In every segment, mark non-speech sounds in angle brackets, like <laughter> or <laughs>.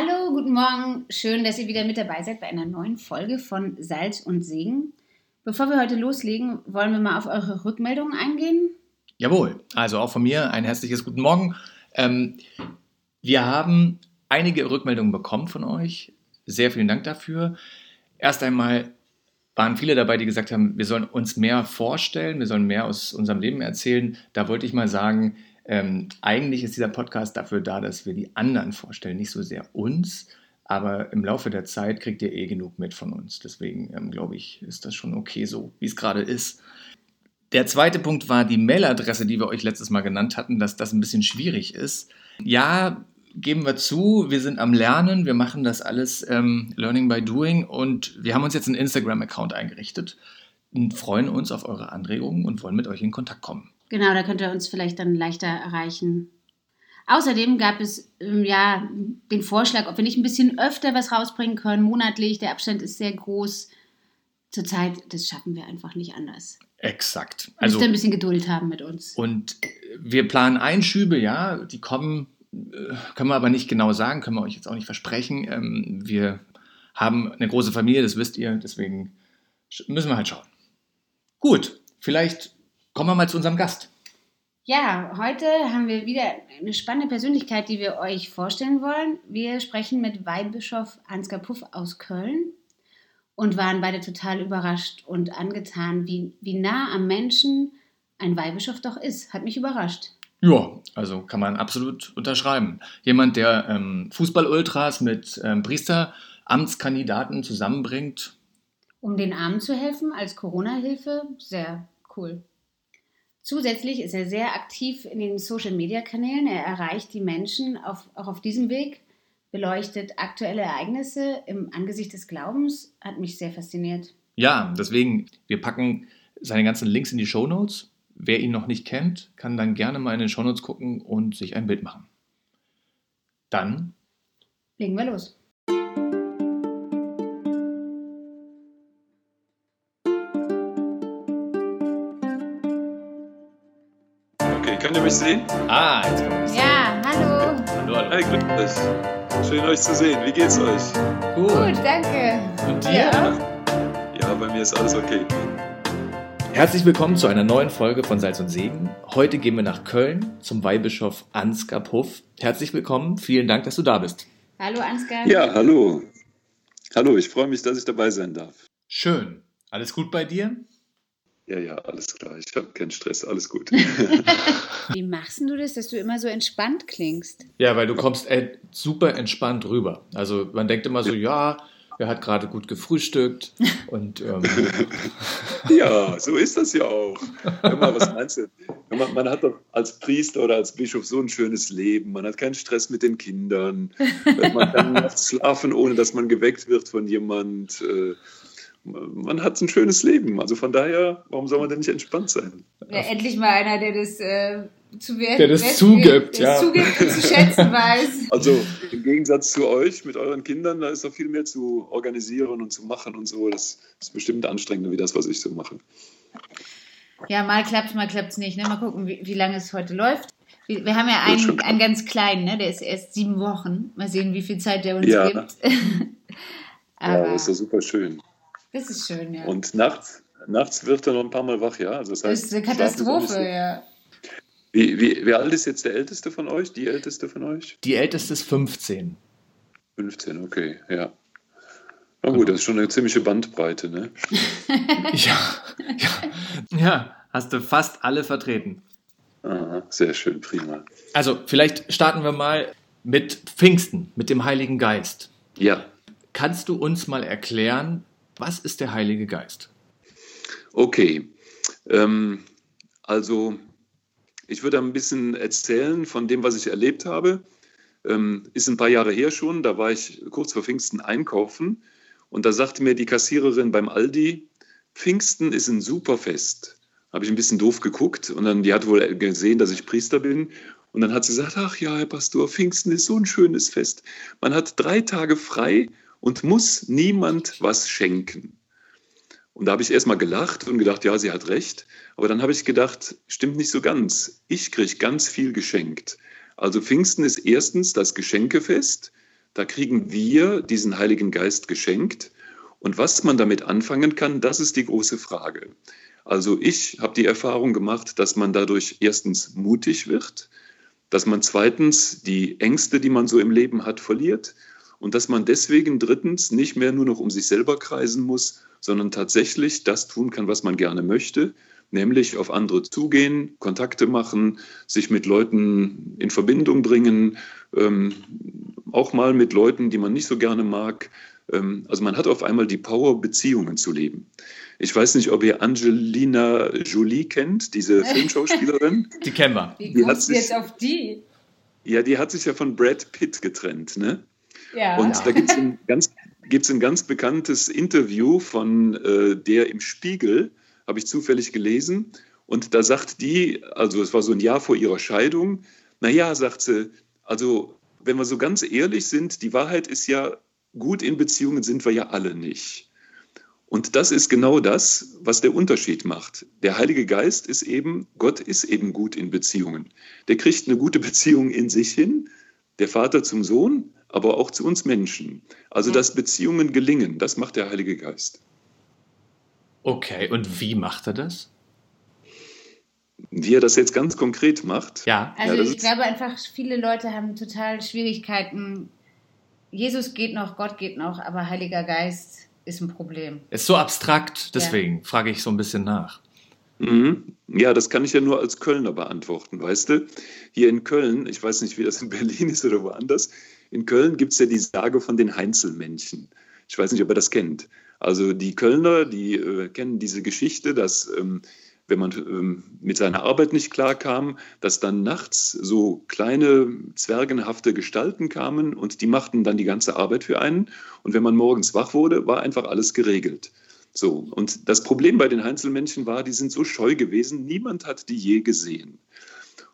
Hallo, guten Morgen. Schön, dass ihr wieder mit dabei seid bei einer neuen Folge von Salz und Segen. Bevor wir heute loslegen, wollen wir mal auf eure Rückmeldungen eingehen. Jawohl, also auch von mir ein herzliches Guten Morgen. Ähm, wir haben einige Rückmeldungen bekommen von euch. Sehr vielen Dank dafür. Erst einmal waren viele dabei, die gesagt haben, wir sollen uns mehr vorstellen, wir sollen mehr aus unserem Leben erzählen. Da wollte ich mal sagen, ähm, eigentlich ist dieser Podcast dafür da, dass wir die anderen vorstellen, nicht so sehr uns. Aber im Laufe der Zeit kriegt ihr eh genug mit von uns. Deswegen ähm, glaube ich, ist das schon okay so, wie es gerade ist. Der zweite Punkt war die Mailadresse, die wir euch letztes Mal genannt hatten, dass das ein bisschen schwierig ist. Ja, geben wir zu, wir sind am Lernen, wir machen das alles ähm, Learning by Doing und wir haben uns jetzt einen Instagram-Account eingerichtet und freuen uns auf eure Anregungen und wollen mit euch in Kontakt kommen. Genau, da könnt ihr uns vielleicht dann leichter erreichen. Außerdem gab es ähm, ja den Vorschlag, ob wir nicht ein bisschen öfter was rausbringen können, monatlich. Der Abstand ist sehr groß. Zurzeit, das schaffen wir einfach nicht anders. Exakt. Also, Müsst ihr ein bisschen Geduld haben mit uns. Und wir planen Einschübe, ja, die kommen äh, können wir aber nicht genau sagen, können wir euch jetzt auch nicht versprechen. Ähm, wir haben eine große Familie, das wisst ihr, deswegen müssen wir halt schauen. Gut, vielleicht kommen wir mal zu unserem Gast. Ja, heute haben wir wieder eine spannende Persönlichkeit, die wir euch vorstellen wollen. Wir sprechen mit Weihbischof Ansgar Puff aus Köln und waren beide total überrascht und angetan, wie, wie nah am Menschen ein Weihbischof doch ist. Hat mich überrascht. Ja, also kann man absolut unterschreiben. Jemand, der ähm, Fußball-Ultras mit ähm, Priesteramtskandidaten zusammenbringt. Um den Armen zu helfen als Corona-Hilfe, sehr cool. Zusätzlich ist er sehr aktiv in den Social-Media-Kanälen. Er erreicht die Menschen auf, auch auf diesem Weg, beleuchtet aktuelle Ereignisse im Angesicht des Glaubens. Hat mich sehr fasziniert. Ja, deswegen, wir packen seine ganzen Links in die Show Notes Wer ihn noch nicht kennt, kann dann gerne mal in den Shownotes gucken und sich ein Bild machen. Dann legen wir los. Mich sehen? Ah, jetzt mich sehen. Ja, hallo. Hallo, hallo. Hey, grüß euch. Schön euch zu sehen. Wie geht's euch? Gut, Gut danke. Und dir? Ja. ja, bei mir ist alles okay. Herzlich willkommen zu einer neuen Folge von Salz und Segen. Heute gehen wir nach Köln zum Weihbischof Ansgar Puff. Herzlich willkommen, vielen Dank, dass du da bist. Hallo Ansgar. Ja, hallo. Hallo, ich freue mich, dass ich dabei sein darf. Schön. Alles gut bei dir? Ja, ja, alles klar. Ich habe keinen Stress, alles gut. <laughs> Wie machst du das, dass du immer so entspannt klingst? Ja, weil du kommst äh, super entspannt rüber. Also man denkt immer so, ja, er hat gerade gut gefrühstückt und ähm <laughs> ja, so ist das ja auch. Mal, was meinst du? Man, man, hat doch als Priester oder als Bischof so ein schönes Leben. Man hat keinen Stress mit den Kindern. Man kann nachts schlafen, ohne dass man geweckt wird von jemand. Man hat ein schönes Leben. Also von daher, warum soll man denn nicht entspannt sein? Ja, endlich mal einer, der das äh, zu werden, der das zugibt, der ja. zugibt und zu schätzen <laughs> weiß. Also im Gegensatz zu euch mit euren Kindern, da ist noch viel mehr zu organisieren und zu machen und so. Das ist bestimmt anstrengender wie das, was ich so mache. Ja, mal klappt mal klappt es nicht. Ne? Mal gucken, wie, wie lange es heute läuft. Wir, wir haben ja einen, einen ganz kleinen, ne? der ist erst sieben Wochen. Mal sehen, wie viel Zeit der uns ja. gibt. <laughs> Aber ja, das ist ja super schön. Das ist schön, ja. Und nachts, nachts wird er noch ein paar Mal wach, ja? Also das, heißt, das ist eine Katastrophe, ja. Wie, wie, wie alt ist jetzt der Älteste von euch? Die Älteste von euch? Die Älteste ist 15. 15, okay, ja. Na gut, das ist schon eine ziemliche Bandbreite, ne? <laughs> ja, ja, ja, hast du fast alle vertreten. Aha, sehr schön, prima. Also, vielleicht starten wir mal mit Pfingsten, mit dem Heiligen Geist. Ja. Kannst du uns mal erklären, was ist der Heilige Geist? Okay, ähm, also ich würde ein bisschen erzählen von dem, was ich erlebt habe. Ähm, ist ein paar Jahre her schon, da war ich kurz vor Pfingsten einkaufen und da sagte mir die Kassiererin beim Aldi, Pfingsten ist ein super Fest. Habe ich ein bisschen doof geguckt und dann, die hat wohl gesehen, dass ich Priester bin. Und dann hat sie gesagt, ach ja, Herr Pastor, Pfingsten ist so ein schönes Fest. Man hat drei Tage frei und muss niemand was schenken. Und da habe ich erstmal gelacht und gedacht, ja, sie hat recht. Aber dann habe ich gedacht, stimmt nicht so ganz. Ich kriege ganz viel geschenkt. Also Pfingsten ist erstens das Geschenkefest. da kriegen wir diesen Heiligen Geist geschenkt. Und was man damit anfangen kann, das ist die große Frage. Also ich habe die Erfahrung gemacht, dass man dadurch erstens mutig wird, dass man zweitens die Ängste, die man so im Leben hat, verliert und dass man deswegen drittens nicht mehr nur noch um sich selber kreisen muss, sondern tatsächlich das tun kann, was man gerne möchte, nämlich auf andere zugehen, Kontakte machen, sich mit Leuten in Verbindung bringen, ähm, auch mal mit Leuten, die man nicht so gerne mag. Ähm, also man hat auf einmal die Power, Beziehungen zu leben. Ich weiß nicht, ob ihr Angelina Jolie kennt, diese <laughs> Filmschauspielerin. Die kennen wir. Wie Die hat kommst du sich- jetzt auf die? Ja, die hat sich ja von Brad Pitt getrennt, ne? Ja. Und da gibt es ein ganz, gibt's ein ganz bekanntes Interview von äh, der im Spiegel, habe ich zufällig gelesen. Und da sagt die, also es war so ein Jahr vor ihrer Scheidung, naja, sagt sie, also wenn wir so ganz ehrlich sind, die Wahrheit ist ja, gut in Beziehungen sind wir ja alle nicht. Und das ist genau das, was der Unterschied macht. Der Heilige Geist ist eben, Gott ist eben gut in Beziehungen. Der kriegt eine gute Beziehung in sich hin, der Vater zum Sohn, aber auch zu uns Menschen. Also, dass Beziehungen gelingen, das macht der Heilige Geist. Okay, und wie macht er das? Wie er das jetzt ganz konkret macht, Ja. Also das ich glaube einfach, viele Leute haben total Schwierigkeiten. Jesus geht noch, Gott geht noch, aber Heiliger Geist ist ein Problem. Ist so abstrakt, deswegen frage ich so ein bisschen nach. Mhm. Ja, das kann ich ja nur als Kölner beantworten, weißt du? Hier in Köln, ich weiß nicht, wie das in Berlin ist oder woanders, in Köln gibt es ja die Sage von den Heinzelmännchen. Ich weiß nicht, ob ihr das kennt. Also die Kölner, die äh, kennen diese Geschichte, dass ähm, wenn man ähm, mit seiner Arbeit nicht klarkam, dass dann nachts so kleine zwergenhafte Gestalten kamen und die machten dann die ganze Arbeit für einen. Und wenn man morgens wach wurde, war einfach alles geregelt. So, und das Problem bei den Heinzelmännchen war, die sind so scheu gewesen, niemand hat die je gesehen.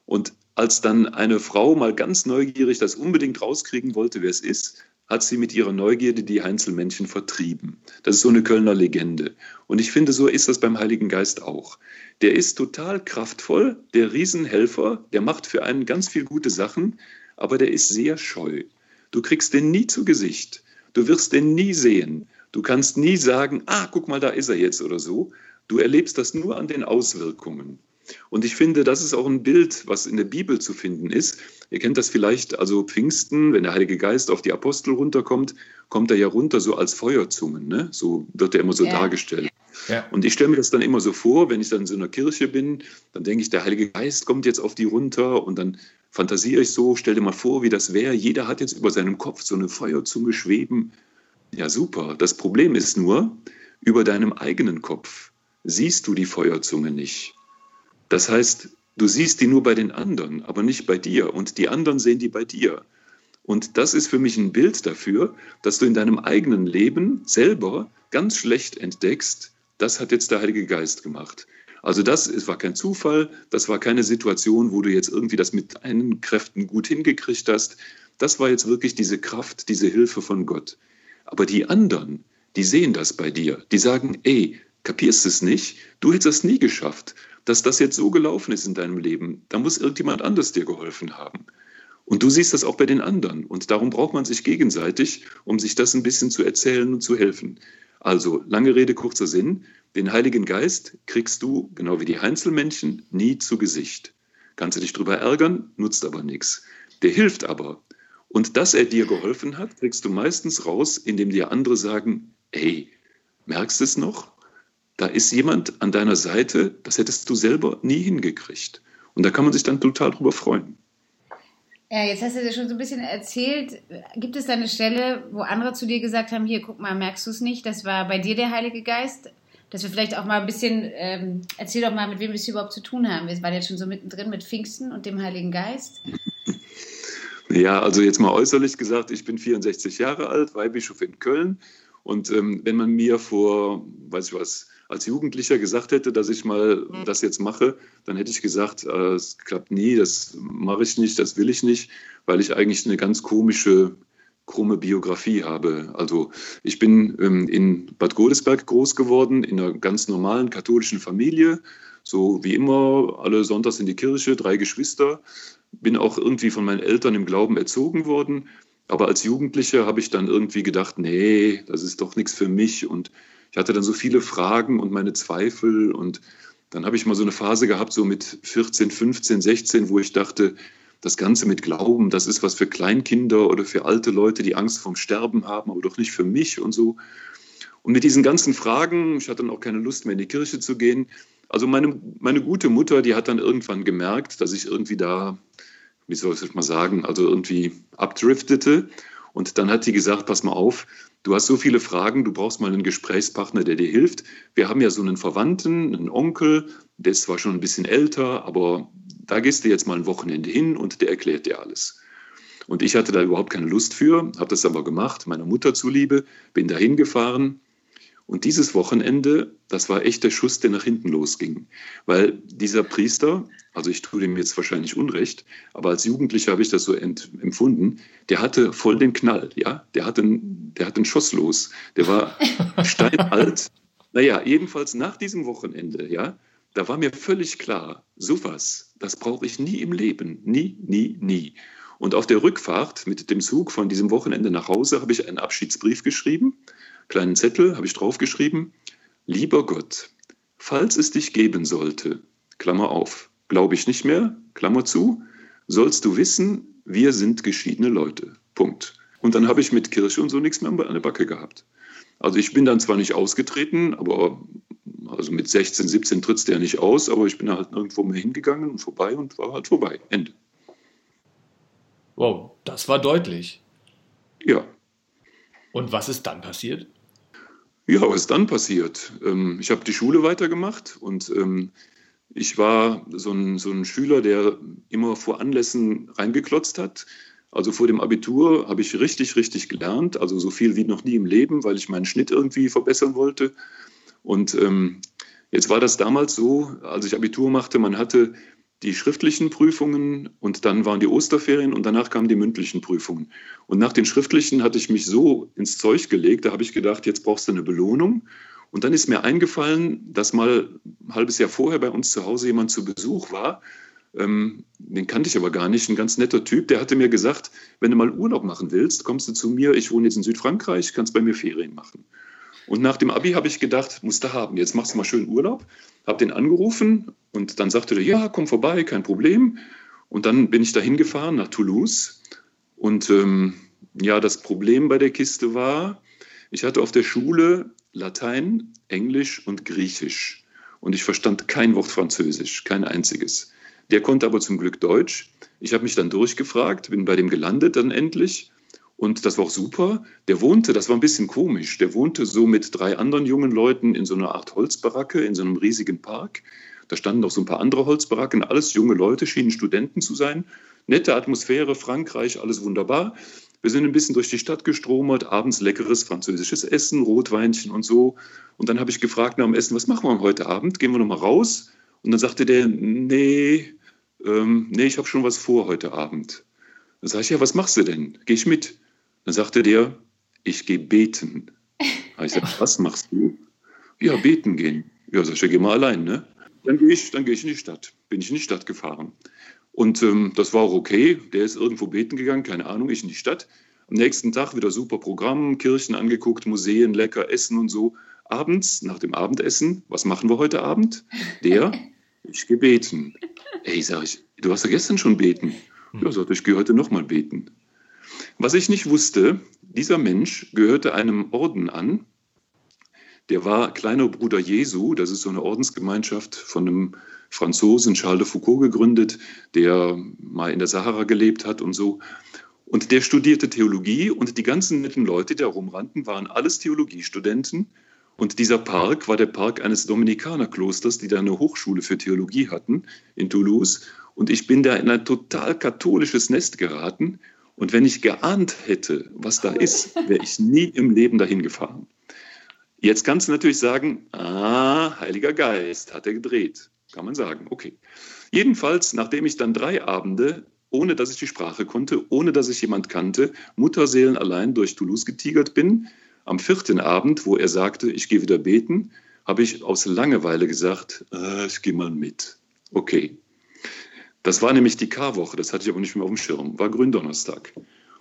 Und als dann eine Frau mal ganz neugierig das unbedingt rauskriegen wollte, wer es ist, hat sie mit ihrer Neugierde die Heinzelmännchen vertrieben. Das ist so eine Kölner Legende. Und ich finde, so ist das beim Heiligen Geist auch. Der ist total kraftvoll, der Riesenhelfer, der macht für einen ganz viel gute Sachen, aber der ist sehr scheu. Du kriegst den nie zu Gesicht. Du wirst den nie sehen. Du kannst nie sagen, ah, guck mal, da ist er jetzt oder so. Du erlebst das nur an den Auswirkungen. Und ich finde, das ist auch ein Bild, was in der Bibel zu finden ist. Ihr kennt das vielleicht, also Pfingsten, wenn der Heilige Geist auf die Apostel runterkommt, kommt er ja runter so als Feuerzungen. Ne? So wird er immer so Ja. dargestellt. Ja. Und ich stelle mir das dann immer so vor, wenn ich dann in so einer Kirche bin, dann denke ich, der Heilige Geist kommt jetzt auf die runter und dann fantasiere ich so, stell dir mal vor, wie das wäre. Jeder hat jetzt über seinem Kopf so eine Feuerzunge schweben. Ja, super. Das Problem ist nur, über deinem eigenen Kopf siehst du die Feuerzunge nicht. Das heißt, du siehst die nur bei den anderen, aber nicht bei dir. Und die anderen sehen die bei dir. Und das ist für mich ein Bild dafür, dass du in deinem eigenen Leben selber ganz schlecht entdeckst, das hat jetzt der Heilige Geist gemacht. Also das es war kein Zufall, das war keine Situation, wo du jetzt irgendwie das mit deinen Kräften gut hingekriegt hast. Das war jetzt wirklich diese Kraft, diese Hilfe von Gott. Aber die anderen, die sehen das bei dir. Die sagen, ey, kapierst es nicht? Du hättest es nie geschafft. Dass das jetzt so gelaufen ist in deinem Leben, da muss irgendjemand anders dir geholfen haben. Und du siehst das auch bei den anderen. Und darum braucht man sich gegenseitig, um sich das ein bisschen zu erzählen und zu helfen. Also, lange Rede, kurzer Sinn. Den Heiligen Geist kriegst du, genau wie die Einzelmännchen, nie zu Gesicht. Kannst du dich drüber ärgern, nutzt aber nichts. Der hilft aber. Und dass er dir geholfen hat, kriegst du meistens raus, indem dir andere sagen, ey, merkst du es noch? Da ist jemand an deiner Seite, das hättest du selber nie hingekriegt. Und da kann man sich dann total drüber freuen. Ja, jetzt hast du dir schon so ein bisschen erzählt. Gibt es da eine Stelle, wo andere zu dir gesagt haben, hier, guck mal, merkst du es nicht? Das war bei dir der Heilige Geist? Dass wir vielleicht auch mal ein bisschen, ähm, erzähl doch mal, mit wem wir es hier überhaupt zu tun haben. Wir waren jetzt schon so mittendrin mit Pfingsten und dem Heiligen Geist. <laughs> Ja, also jetzt mal äußerlich gesagt, ich bin 64 Jahre alt, Weihbischof in Köln. Und ähm, wenn man mir vor, weiß ich was, als Jugendlicher gesagt hätte, dass ich mal das jetzt mache, dann hätte ich gesagt, äh, es klappt nie, das mache ich nicht, das will ich nicht, weil ich eigentlich eine ganz komische, krumme Biografie habe. Also ich bin ähm, in Bad Godesberg groß geworden, in einer ganz normalen katholischen Familie, so wie immer, alle sonntags in die Kirche, drei Geschwister, bin auch irgendwie von meinen Eltern im Glauben erzogen worden. Aber als Jugendlicher habe ich dann irgendwie gedacht, nee, das ist doch nichts für mich. Und ich hatte dann so viele Fragen und meine Zweifel. Und dann habe ich mal so eine Phase gehabt, so mit 14, 15, 16, wo ich dachte, das Ganze mit Glauben, das ist was für Kleinkinder oder für alte Leute, die Angst vorm Sterben haben, aber doch nicht für mich und so. Und mit diesen ganzen Fragen, ich hatte dann auch keine Lust mehr in die Kirche zu gehen. Also meine, meine gute Mutter, die hat dann irgendwann gemerkt, dass ich irgendwie da, wie soll ich das mal sagen, also irgendwie abdriftete. Und dann hat sie gesagt, pass mal auf, du hast so viele Fragen, du brauchst mal einen Gesprächspartner, der dir hilft. Wir haben ja so einen Verwandten, einen Onkel, der ist zwar schon ein bisschen älter, aber da gehst du jetzt mal ein Wochenende hin und der erklärt dir alles. Und ich hatte da überhaupt keine Lust für, habe das aber gemacht, meiner Mutter zuliebe, bin da hingefahren. Und dieses Wochenende, das war echt der Schuss, der nach hinten losging. Weil dieser Priester, also ich tue dem jetzt wahrscheinlich Unrecht, aber als Jugendlicher habe ich das so empfunden, der hatte voll den Knall, ja. Der hatte, der hatte einen Schuss los. Der war <laughs> steinalt. Naja, jedenfalls nach diesem Wochenende, ja, da war mir völlig klar, sowas, das brauche ich nie im Leben. Nie, nie, nie. Und auf der Rückfahrt mit dem Zug von diesem Wochenende nach Hause habe ich einen Abschiedsbrief geschrieben, kleinen Zettel habe ich draufgeschrieben, lieber Gott, falls es dich geben sollte, Klammer auf, glaube ich nicht mehr, Klammer zu, sollst du wissen, wir sind geschiedene Leute. Punkt. Und dann habe ich mit Kirche und so nichts mehr an der Backe gehabt. Also ich bin dann zwar nicht ausgetreten, aber also mit 16, 17 tritt es der nicht aus, aber ich bin halt nirgendwo mehr hingegangen und vorbei und war halt vorbei. Ende. Wow, das war deutlich. Ja. Und was ist dann passiert? Ja, was ist dann passiert? Ähm, ich habe die Schule weitergemacht und ähm, ich war so ein, so ein Schüler, der immer vor Anlässen reingeklotzt hat. Also vor dem Abitur habe ich richtig, richtig gelernt, also so viel wie noch nie im Leben, weil ich meinen Schnitt irgendwie verbessern wollte. Und ähm, jetzt war das damals so, als ich Abitur machte, man hatte die schriftlichen Prüfungen und dann waren die Osterferien und danach kamen die mündlichen Prüfungen. Und nach den schriftlichen hatte ich mich so ins Zeug gelegt, da habe ich gedacht, jetzt brauchst du eine Belohnung. Und dann ist mir eingefallen, dass mal ein halbes Jahr vorher bei uns zu Hause jemand zu Besuch war. Ähm, den kannte ich aber gar nicht, ein ganz netter Typ. Der hatte mir gesagt, wenn du mal Urlaub machen willst, kommst du zu mir. Ich wohne jetzt in Südfrankreich, kannst bei mir Ferien machen. Und nach dem Abi habe ich gedacht, musst du haben, jetzt machst du mal schön Urlaub. Habe den angerufen und dann sagte er, ja, komm vorbei, kein Problem. Und dann bin ich dahin gefahren nach Toulouse. Und ähm, ja, das Problem bei der Kiste war, ich hatte auf der Schule Latein, Englisch und Griechisch. Und ich verstand kein Wort Französisch, kein einziges. Der konnte aber zum Glück Deutsch. Ich habe mich dann durchgefragt, bin bei dem gelandet dann endlich und das war auch super. Der wohnte, das war ein bisschen komisch, der wohnte so mit drei anderen jungen Leuten in so einer Art Holzbaracke in so einem riesigen Park. Da standen noch so ein paar andere Holzbaracken, alles junge Leute, schienen Studenten zu sein. Nette Atmosphäre, Frankreich, alles wunderbar. Wir sind ein bisschen durch die Stadt gestromert, abends leckeres französisches Essen, Rotweinchen und so. Und dann habe ich gefragt nach dem Essen, was machen wir heute Abend? Gehen wir nochmal raus? Und dann sagte der, nee, ähm, nee, ich habe schon was vor heute Abend. Dann sage ich, ja, was machst du denn? Gehe ich mit? Dann sagte der, ich gehe beten. <laughs> Ich sage, was machst du? Ja, beten gehen. Ja, sag ich, ja, geh mal allein, ne? Dann gehe ich, geh ich in die Stadt. Bin ich in die Stadt gefahren. Und ähm, das war auch okay. Der ist irgendwo beten gegangen, keine Ahnung, ich in die Stadt. Am nächsten Tag wieder super Programm, Kirchen angeguckt, Museen, lecker Essen und so. Abends, nach dem Abendessen, was machen wir heute Abend? Der, ich gehe beten. Ey, sag ich, du hast ja gestern schon beten. Ja, sagte ich, gehe heute nochmal beten. Was ich nicht wusste, dieser Mensch gehörte einem Orden an. Der war kleiner Bruder Jesu. Das ist so eine Ordensgemeinschaft von einem Franzosen, Charles de Foucault, gegründet, der mal in der Sahara gelebt hat und so. Und der studierte Theologie und die ganzen netten Leute, die da rumrannten, waren alles Theologiestudenten. Und dieser Park war der Park eines Dominikanerklosters, die da eine Hochschule für Theologie hatten in Toulouse. Und ich bin da in ein total katholisches Nest geraten und wenn ich geahnt hätte, was da ist, wäre ich nie im Leben dahin gefahren. Jetzt kannst du natürlich sagen, ah, Heiliger Geist, hat er gedreht. Kann man sagen, okay. Jedenfalls, nachdem ich dann drei Abende, ohne dass ich die Sprache konnte, ohne dass ich jemand kannte, Mutterseelen allein durch Toulouse getigert bin, am vierten Abend, wo er sagte, ich gehe wieder beten, habe ich aus Langeweile gesagt, äh, ich gehe mal mit. Okay, das war nämlich die Karwoche, das hatte ich aber nicht mehr auf dem Schirm, war Gründonnerstag.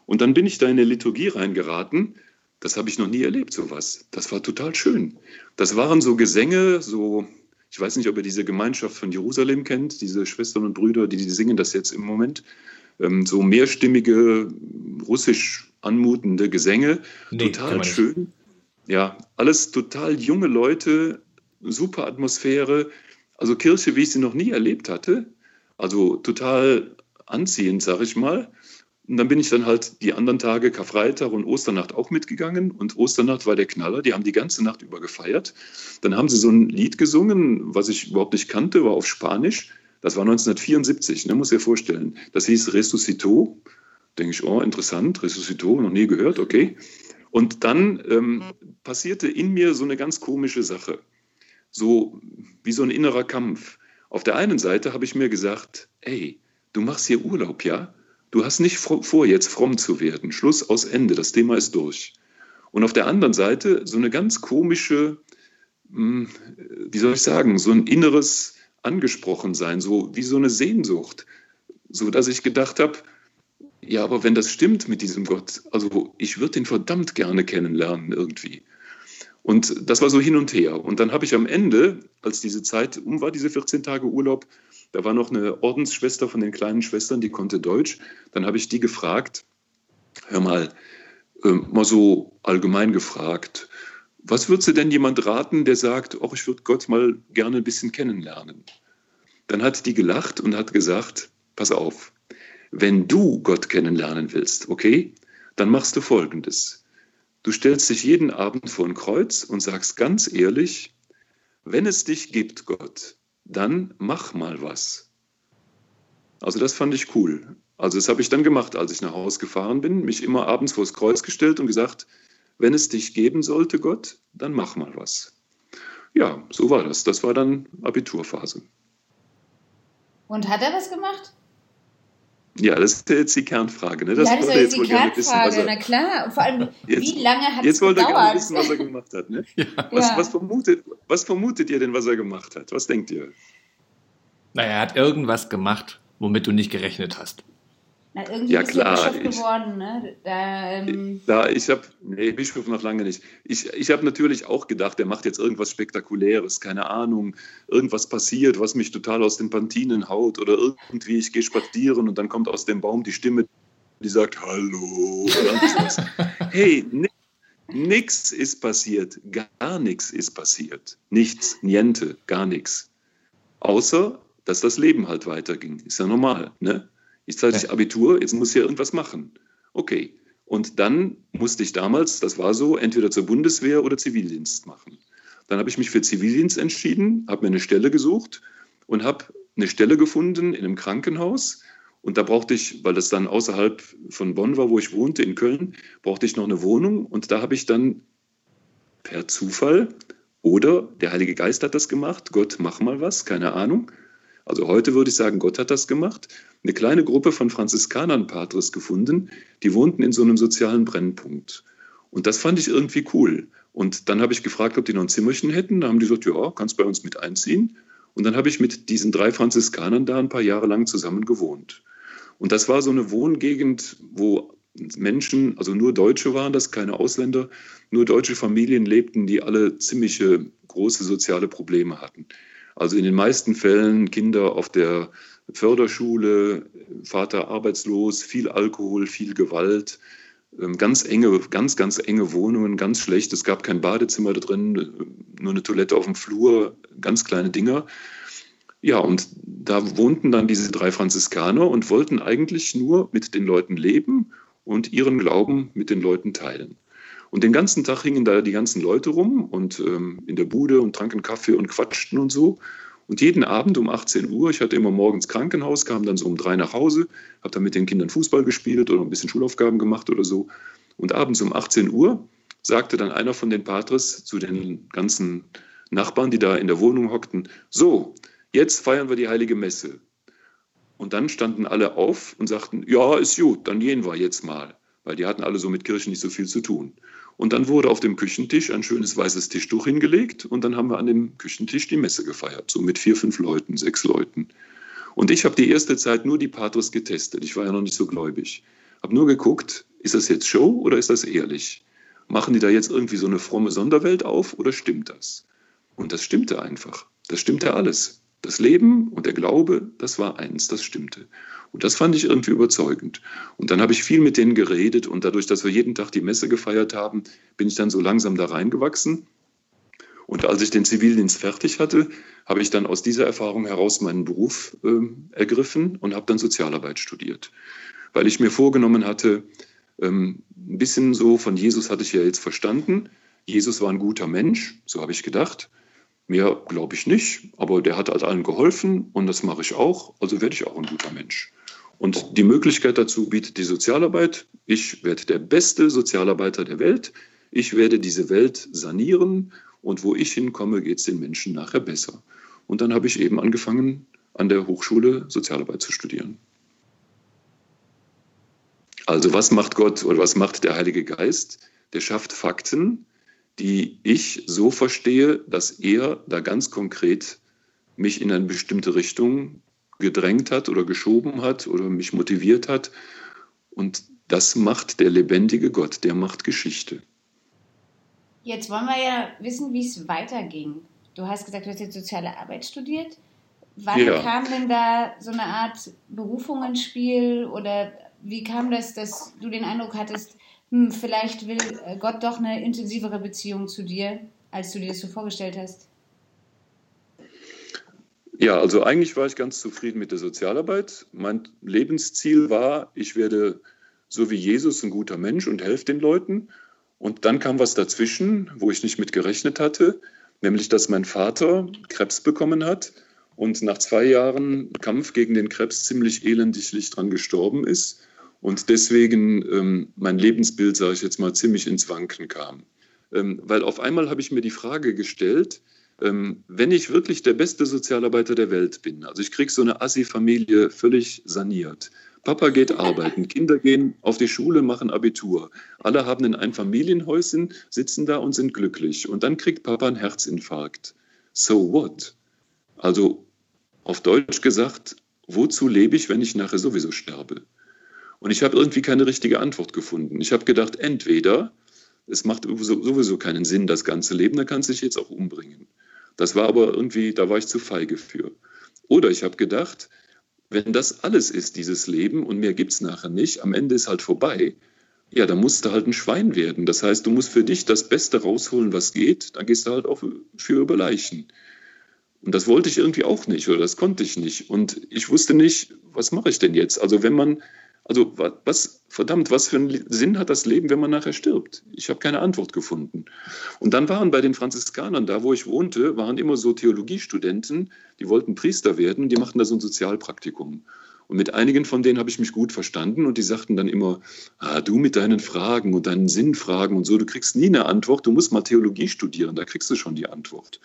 Und dann bin ich da in eine Liturgie reingeraten. Das habe ich noch nie erlebt, sowas. Das war total schön. Das waren so Gesänge, so, ich weiß nicht, ob ihr diese Gemeinschaft von Jerusalem kennt, diese Schwestern und Brüder, die, die singen das jetzt im Moment. Ähm, so mehrstimmige, russisch anmutende Gesänge. Nee, total schön. Ja, alles total junge Leute, super Atmosphäre. Also Kirche, wie ich sie noch nie erlebt hatte. Also total anziehend, sag ich mal. Und dann bin ich dann halt die anderen Tage, Karfreitag und Osternacht auch mitgegangen. Und Osternacht war der Knaller. Die haben die ganze Nacht über gefeiert. Dann haben sie so ein Lied gesungen, was ich überhaupt nicht kannte, war auf Spanisch. Das war 1974, ne, muss ich dir vorstellen. Das hieß Resuscito. Denke ich, oh, interessant, Resuscito, noch nie gehört, okay. Und dann ähm, passierte in mir so eine ganz komische Sache. So wie so ein innerer Kampf. Auf der einen Seite habe ich mir gesagt, ey, du machst hier Urlaub, ja? Du hast nicht vor, jetzt fromm zu werden. Schluss aus Ende, das Thema ist durch. Und auf der anderen Seite so eine ganz komische, hm, wie soll ich sagen, so ein inneres Angesprochensein, so wie so eine Sehnsucht, so dass ich gedacht habe, ja, aber wenn das stimmt mit diesem Gott, also ich würde ihn verdammt gerne kennenlernen irgendwie. Und das war so hin und her. Und dann habe ich am Ende, als diese Zeit um war, diese 14 Tage Urlaub, da war noch eine Ordensschwester von den kleinen Schwestern, die konnte Deutsch. Dann habe ich die gefragt, hör mal, äh, mal so allgemein gefragt, was würdest du denn jemand raten, der sagt, oh, ich würde Gott mal gerne ein bisschen kennenlernen? Dann hat die gelacht und hat gesagt, pass auf, wenn du Gott kennenlernen willst, okay, dann machst du Folgendes. Du stellst dich jeden Abend vor ein Kreuz und sagst ganz ehrlich, wenn es dich gibt, Gott, dann mach mal was. Also das fand ich cool. Also das habe ich dann gemacht, als ich nach Hause gefahren bin, mich immer abends vors Kreuz gestellt und gesagt, wenn es dich geben sollte, Gott, dann mach mal was. Ja, so war das. Das war dann Abiturphase. Und hat er was gemacht? Ja, das ist jetzt die Kernfrage. Ne? Das ja, das ist jetzt die Kernfrage, wissen, er, na klar. vor allem, <laughs> jetzt, wie lange hat es gedauert? Jetzt wollte er gerne wissen, was er gemacht hat. Ne? <laughs> ja. Was, was, vermutet, was vermutet ihr denn, was er gemacht hat? Was denkt ihr? Naja, er hat irgendwas gemacht, womit du nicht gerechnet hast. Na, irgendwie ja, klar. Bischof geworden, ne? Da, ähm da ich habe, nee, Bischof noch lange nicht. Ich, ich habe natürlich auch gedacht, er macht jetzt irgendwas Spektakuläres, keine Ahnung, irgendwas passiert, was mich total aus den Pantinen haut oder irgendwie, ich gehe spazieren und dann kommt aus dem Baum die Stimme, die sagt Hallo <laughs> hey, nichts ist passiert, gar nichts ist passiert. Nichts, niente, gar nichts. Außer, dass das Leben halt weiterging. Ist ja normal, ne? Jetzt hatte ich Abitur, jetzt muss ich ja irgendwas machen. Okay. Und dann musste ich damals, das war so, entweder zur Bundeswehr oder Zivildienst machen. Dann habe ich mich für Zivildienst entschieden, habe mir eine Stelle gesucht und habe eine Stelle gefunden in einem Krankenhaus. Und da brauchte ich, weil das dann außerhalb von Bonn war, wo ich wohnte, in Köln, brauchte ich noch eine Wohnung. Und da habe ich dann per Zufall oder der Heilige Geist hat das gemacht, Gott, mach mal was, keine Ahnung, also heute würde ich sagen, Gott hat das gemacht. Eine kleine Gruppe von Franziskanern Patres gefunden, die wohnten in so einem sozialen Brennpunkt. Und das fand ich irgendwie cool. Und dann habe ich gefragt, ob die noch ein Zimmerchen hätten. Da haben die gesagt, ja, kannst bei uns mit einziehen. Und dann habe ich mit diesen drei Franziskanern da ein paar Jahre lang zusammen gewohnt. Und das war so eine Wohngegend, wo Menschen, also nur Deutsche waren das, keine Ausländer, nur deutsche Familien lebten, die alle ziemliche große soziale Probleme hatten. Also in den meisten Fällen Kinder auf der Förderschule, Vater arbeitslos, viel Alkohol, viel Gewalt, ähm, ganz enge, ganz, ganz enge Wohnungen, ganz schlecht. Es gab kein Badezimmer da drin, nur eine Toilette auf dem Flur, ganz kleine Dinger. Ja, und da wohnten dann diese drei Franziskaner und wollten eigentlich nur mit den Leuten leben und ihren Glauben mit den Leuten teilen. Und den ganzen Tag hingen da die ganzen Leute rum und ähm, in der Bude und tranken Kaffee und quatschten und so. Und jeden Abend um 18 Uhr, ich hatte immer morgens Krankenhaus, kam dann so um drei nach Hause, habe dann mit den Kindern Fußball gespielt oder ein bisschen Schulaufgaben gemacht oder so. Und abends um 18 Uhr sagte dann einer von den Patres zu den ganzen Nachbarn, die da in der Wohnung hockten, so, jetzt feiern wir die heilige Messe. Und dann standen alle auf und sagten, ja, ist gut, dann gehen wir jetzt mal, weil die hatten alle so mit Kirchen nicht so viel zu tun. Und dann wurde auf dem Küchentisch ein schönes weißes Tischtuch hingelegt und dann haben wir an dem Küchentisch die Messe gefeiert, so mit vier, fünf Leuten, sechs Leuten. Und ich habe die erste Zeit nur die Pathos getestet. Ich war ja noch nicht so gläubig. Habe nur geguckt, ist das jetzt Show oder ist das ehrlich? Machen die da jetzt irgendwie so eine fromme Sonderwelt auf oder stimmt das? Und das stimmte einfach. Das stimmte alles. Das Leben und der Glaube, das war eins, das stimmte. Und das fand ich irgendwie überzeugend. Und dann habe ich viel mit denen geredet und dadurch, dass wir jeden Tag die Messe gefeiert haben, bin ich dann so langsam da reingewachsen. Und als ich den Zivildienst fertig hatte, habe ich dann aus dieser Erfahrung heraus meinen Beruf äh, ergriffen und habe dann Sozialarbeit studiert. Weil ich mir vorgenommen hatte, ähm, ein bisschen so von Jesus hatte ich ja jetzt verstanden. Jesus war ein guter Mensch, so habe ich gedacht. Mehr glaube ich nicht, aber der hat halt allen geholfen und das mache ich auch, also werde ich auch ein guter Mensch. Und die Möglichkeit dazu bietet die Sozialarbeit. Ich werde der beste Sozialarbeiter der Welt. Ich werde diese Welt sanieren und wo ich hinkomme, geht es den Menschen nachher besser. Und dann habe ich eben angefangen, an der Hochschule Sozialarbeit zu studieren. Also was macht Gott oder was macht der Heilige Geist? Der schafft Fakten, die ich so verstehe, dass er da ganz konkret mich in eine bestimmte Richtung gedrängt hat oder geschoben hat oder mich motiviert hat. Und das macht der lebendige Gott, der macht Geschichte. Jetzt wollen wir ja wissen, wie es weiterging. Du hast gesagt, du hast jetzt soziale Arbeit studiert. Wann ja. kam denn da so eine Art Berufung ins Spiel oder wie kam das, dass du den Eindruck hattest, hm, vielleicht will äh, Gott doch eine intensivere Beziehung zu dir, als du dir das so vorgestellt hast? Ja, also eigentlich war ich ganz zufrieden mit der Sozialarbeit. Mein Lebensziel war, ich werde so wie Jesus ein guter Mensch und helfe den Leuten. Und dann kam was dazwischen, wo ich nicht mit gerechnet hatte, nämlich dass mein Vater Krebs bekommen hat und nach zwei Jahren Kampf gegen den Krebs ziemlich elendiglich dran gestorben ist und deswegen ähm, mein Lebensbild, sage ich jetzt mal, ziemlich ins Wanken kam. Ähm, weil auf einmal habe ich mir die Frage gestellt, ähm, wenn ich wirklich der beste Sozialarbeiter der Welt bin, also ich kriege so eine Assi-Familie völlig saniert. Papa geht arbeiten, Kinder gehen auf die Schule, machen Abitur. Alle haben in ein Familienhäuschen, sitzen da und sind glücklich. Und dann kriegt Papa einen Herzinfarkt. So what? Also auf Deutsch gesagt, wozu lebe ich, wenn ich nachher sowieso sterbe? Und ich habe irgendwie keine richtige Antwort gefunden. Ich habe gedacht, entweder es macht sowieso keinen Sinn, das ganze Leben, da kannst du dich jetzt auch umbringen. Das war aber irgendwie, da war ich zu feige für. Oder ich habe gedacht, wenn das alles ist, dieses Leben, und mehr gibt es nachher nicht, am Ende ist halt vorbei, ja, dann musst du halt ein Schwein werden. Das heißt, du musst für dich das Beste rausholen, was geht, dann gehst du halt auch für über Leichen. Und das wollte ich irgendwie auch nicht oder das konnte ich nicht. Und ich wusste nicht, was mache ich denn jetzt? Also wenn man also was, verdammt, was für einen Sinn hat das Leben, wenn man nachher stirbt? Ich habe keine Antwort gefunden. Und dann waren bei den Franziskanern, da wo ich wohnte, waren immer so Theologiestudenten, die wollten Priester werden, die machten da so ein Sozialpraktikum. Und mit einigen von denen habe ich mich gut verstanden und die sagten dann immer, ah, du mit deinen Fragen und deinen Sinnfragen und so, du kriegst nie eine Antwort, du musst mal Theologie studieren, da kriegst du schon die Antwort.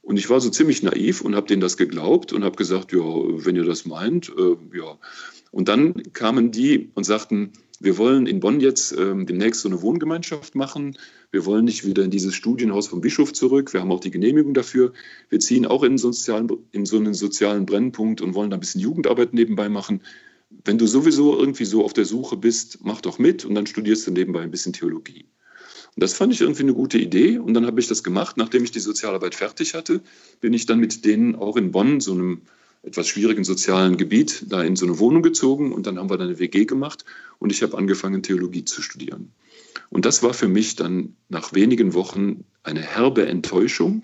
Und ich war so ziemlich naiv und habe denen das geglaubt und habe gesagt, ja, wenn ihr das meint, äh, ja. Und dann kamen die und sagten, wir wollen in Bonn jetzt ähm, demnächst so eine Wohngemeinschaft machen. Wir wollen nicht wieder in dieses Studienhaus vom Bischof zurück. Wir haben auch die Genehmigung dafür. Wir ziehen auch in, sozialen, in so einen sozialen Brennpunkt und wollen da ein bisschen Jugendarbeit nebenbei machen. Wenn du sowieso irgendwie so auf der Suche bist, mach doch mit und dann studierst du nebenbei ein bisschen Theologie. Und das fand ich irgendwie eine gute Idee und dann habe ich das gemacht. Nachdem ich die Sozialarbeit fertig hatte, bin ich dann mit denen auch in Bonn, so einem etwas schwierigen sozialen Gebiet da in so eine Wohnung gezogen und dann haben wir da eine WG gemacht und ich habe angefangen, Theologie zu studieren. Und das war für mich dann nach wenigen Wochen eine herbe Enttäuschung,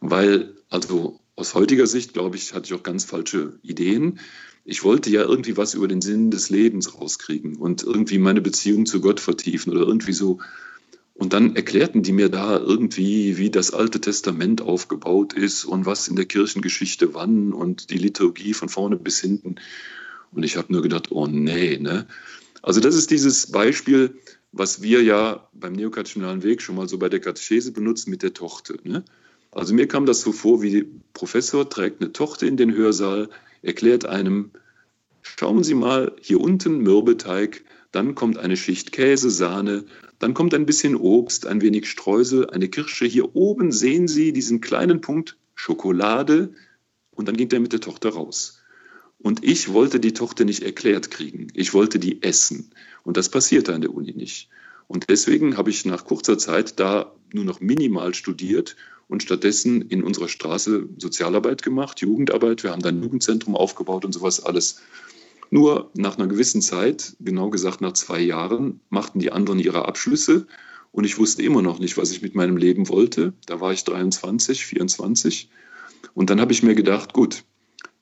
weil also aus heutiger Sicht, glaube ich, hatte ich auch ganz falsche Ideen. Ich wollte ja irgendwie was über den Sinn des Lebens rauskriegen und irgendwie meine Beziehung zu Gott vertiefen oder irgendwie so und dann erklärten die mir da irgendwie, wie das Alte Testament aufgebaut ist und was in der Kirchengeschichte wann und die Liturgie von vorne bis hinten. Und ich habe nur gedacht, oh nee, ne? Also das ist dieses Beispiel, was wir ja beim neokatechinalen Weg schon mal so bei der Katechese benutzen mit der Tochter. Ne? Also mir kam das so vor, wie der Professor trägt eine Tochter in den Hörsaal, erklärt einem, schauen Sie mal, hier unten Mürbeteig, dann kommt eine Schicht Käse, Sahne, dann kommt ein bisschen Obst, ein wenig Streusel, eine Kirsche. Hier oben sehen Sie diesen kleinen Punkt Schokolade und dann ging er mit der Tochter raus. Und ich wollte die Tochter nicht erklärt kriegen. Ich wollte die essen. Und das passierte an der Uni nicht. Und deswegen habe ich nach kurzer Zeit da nur noch minimal studiert und stattdessen in unserer Straße Sozialarbeit gemacht, Jugendarbeit. Wir haben dann ein Jugendzentrum aufgebaut und sowas alles. Nur nach einer gewissen Zeit, genau gesagt nach zwei Jahren, machten die anderen ihre Abschlüsse und ich wusste immer noch nicht, was ich mit meinem Leben wollte. Da war ich 23, 24. Und dann habe ich mir gedacht, gut,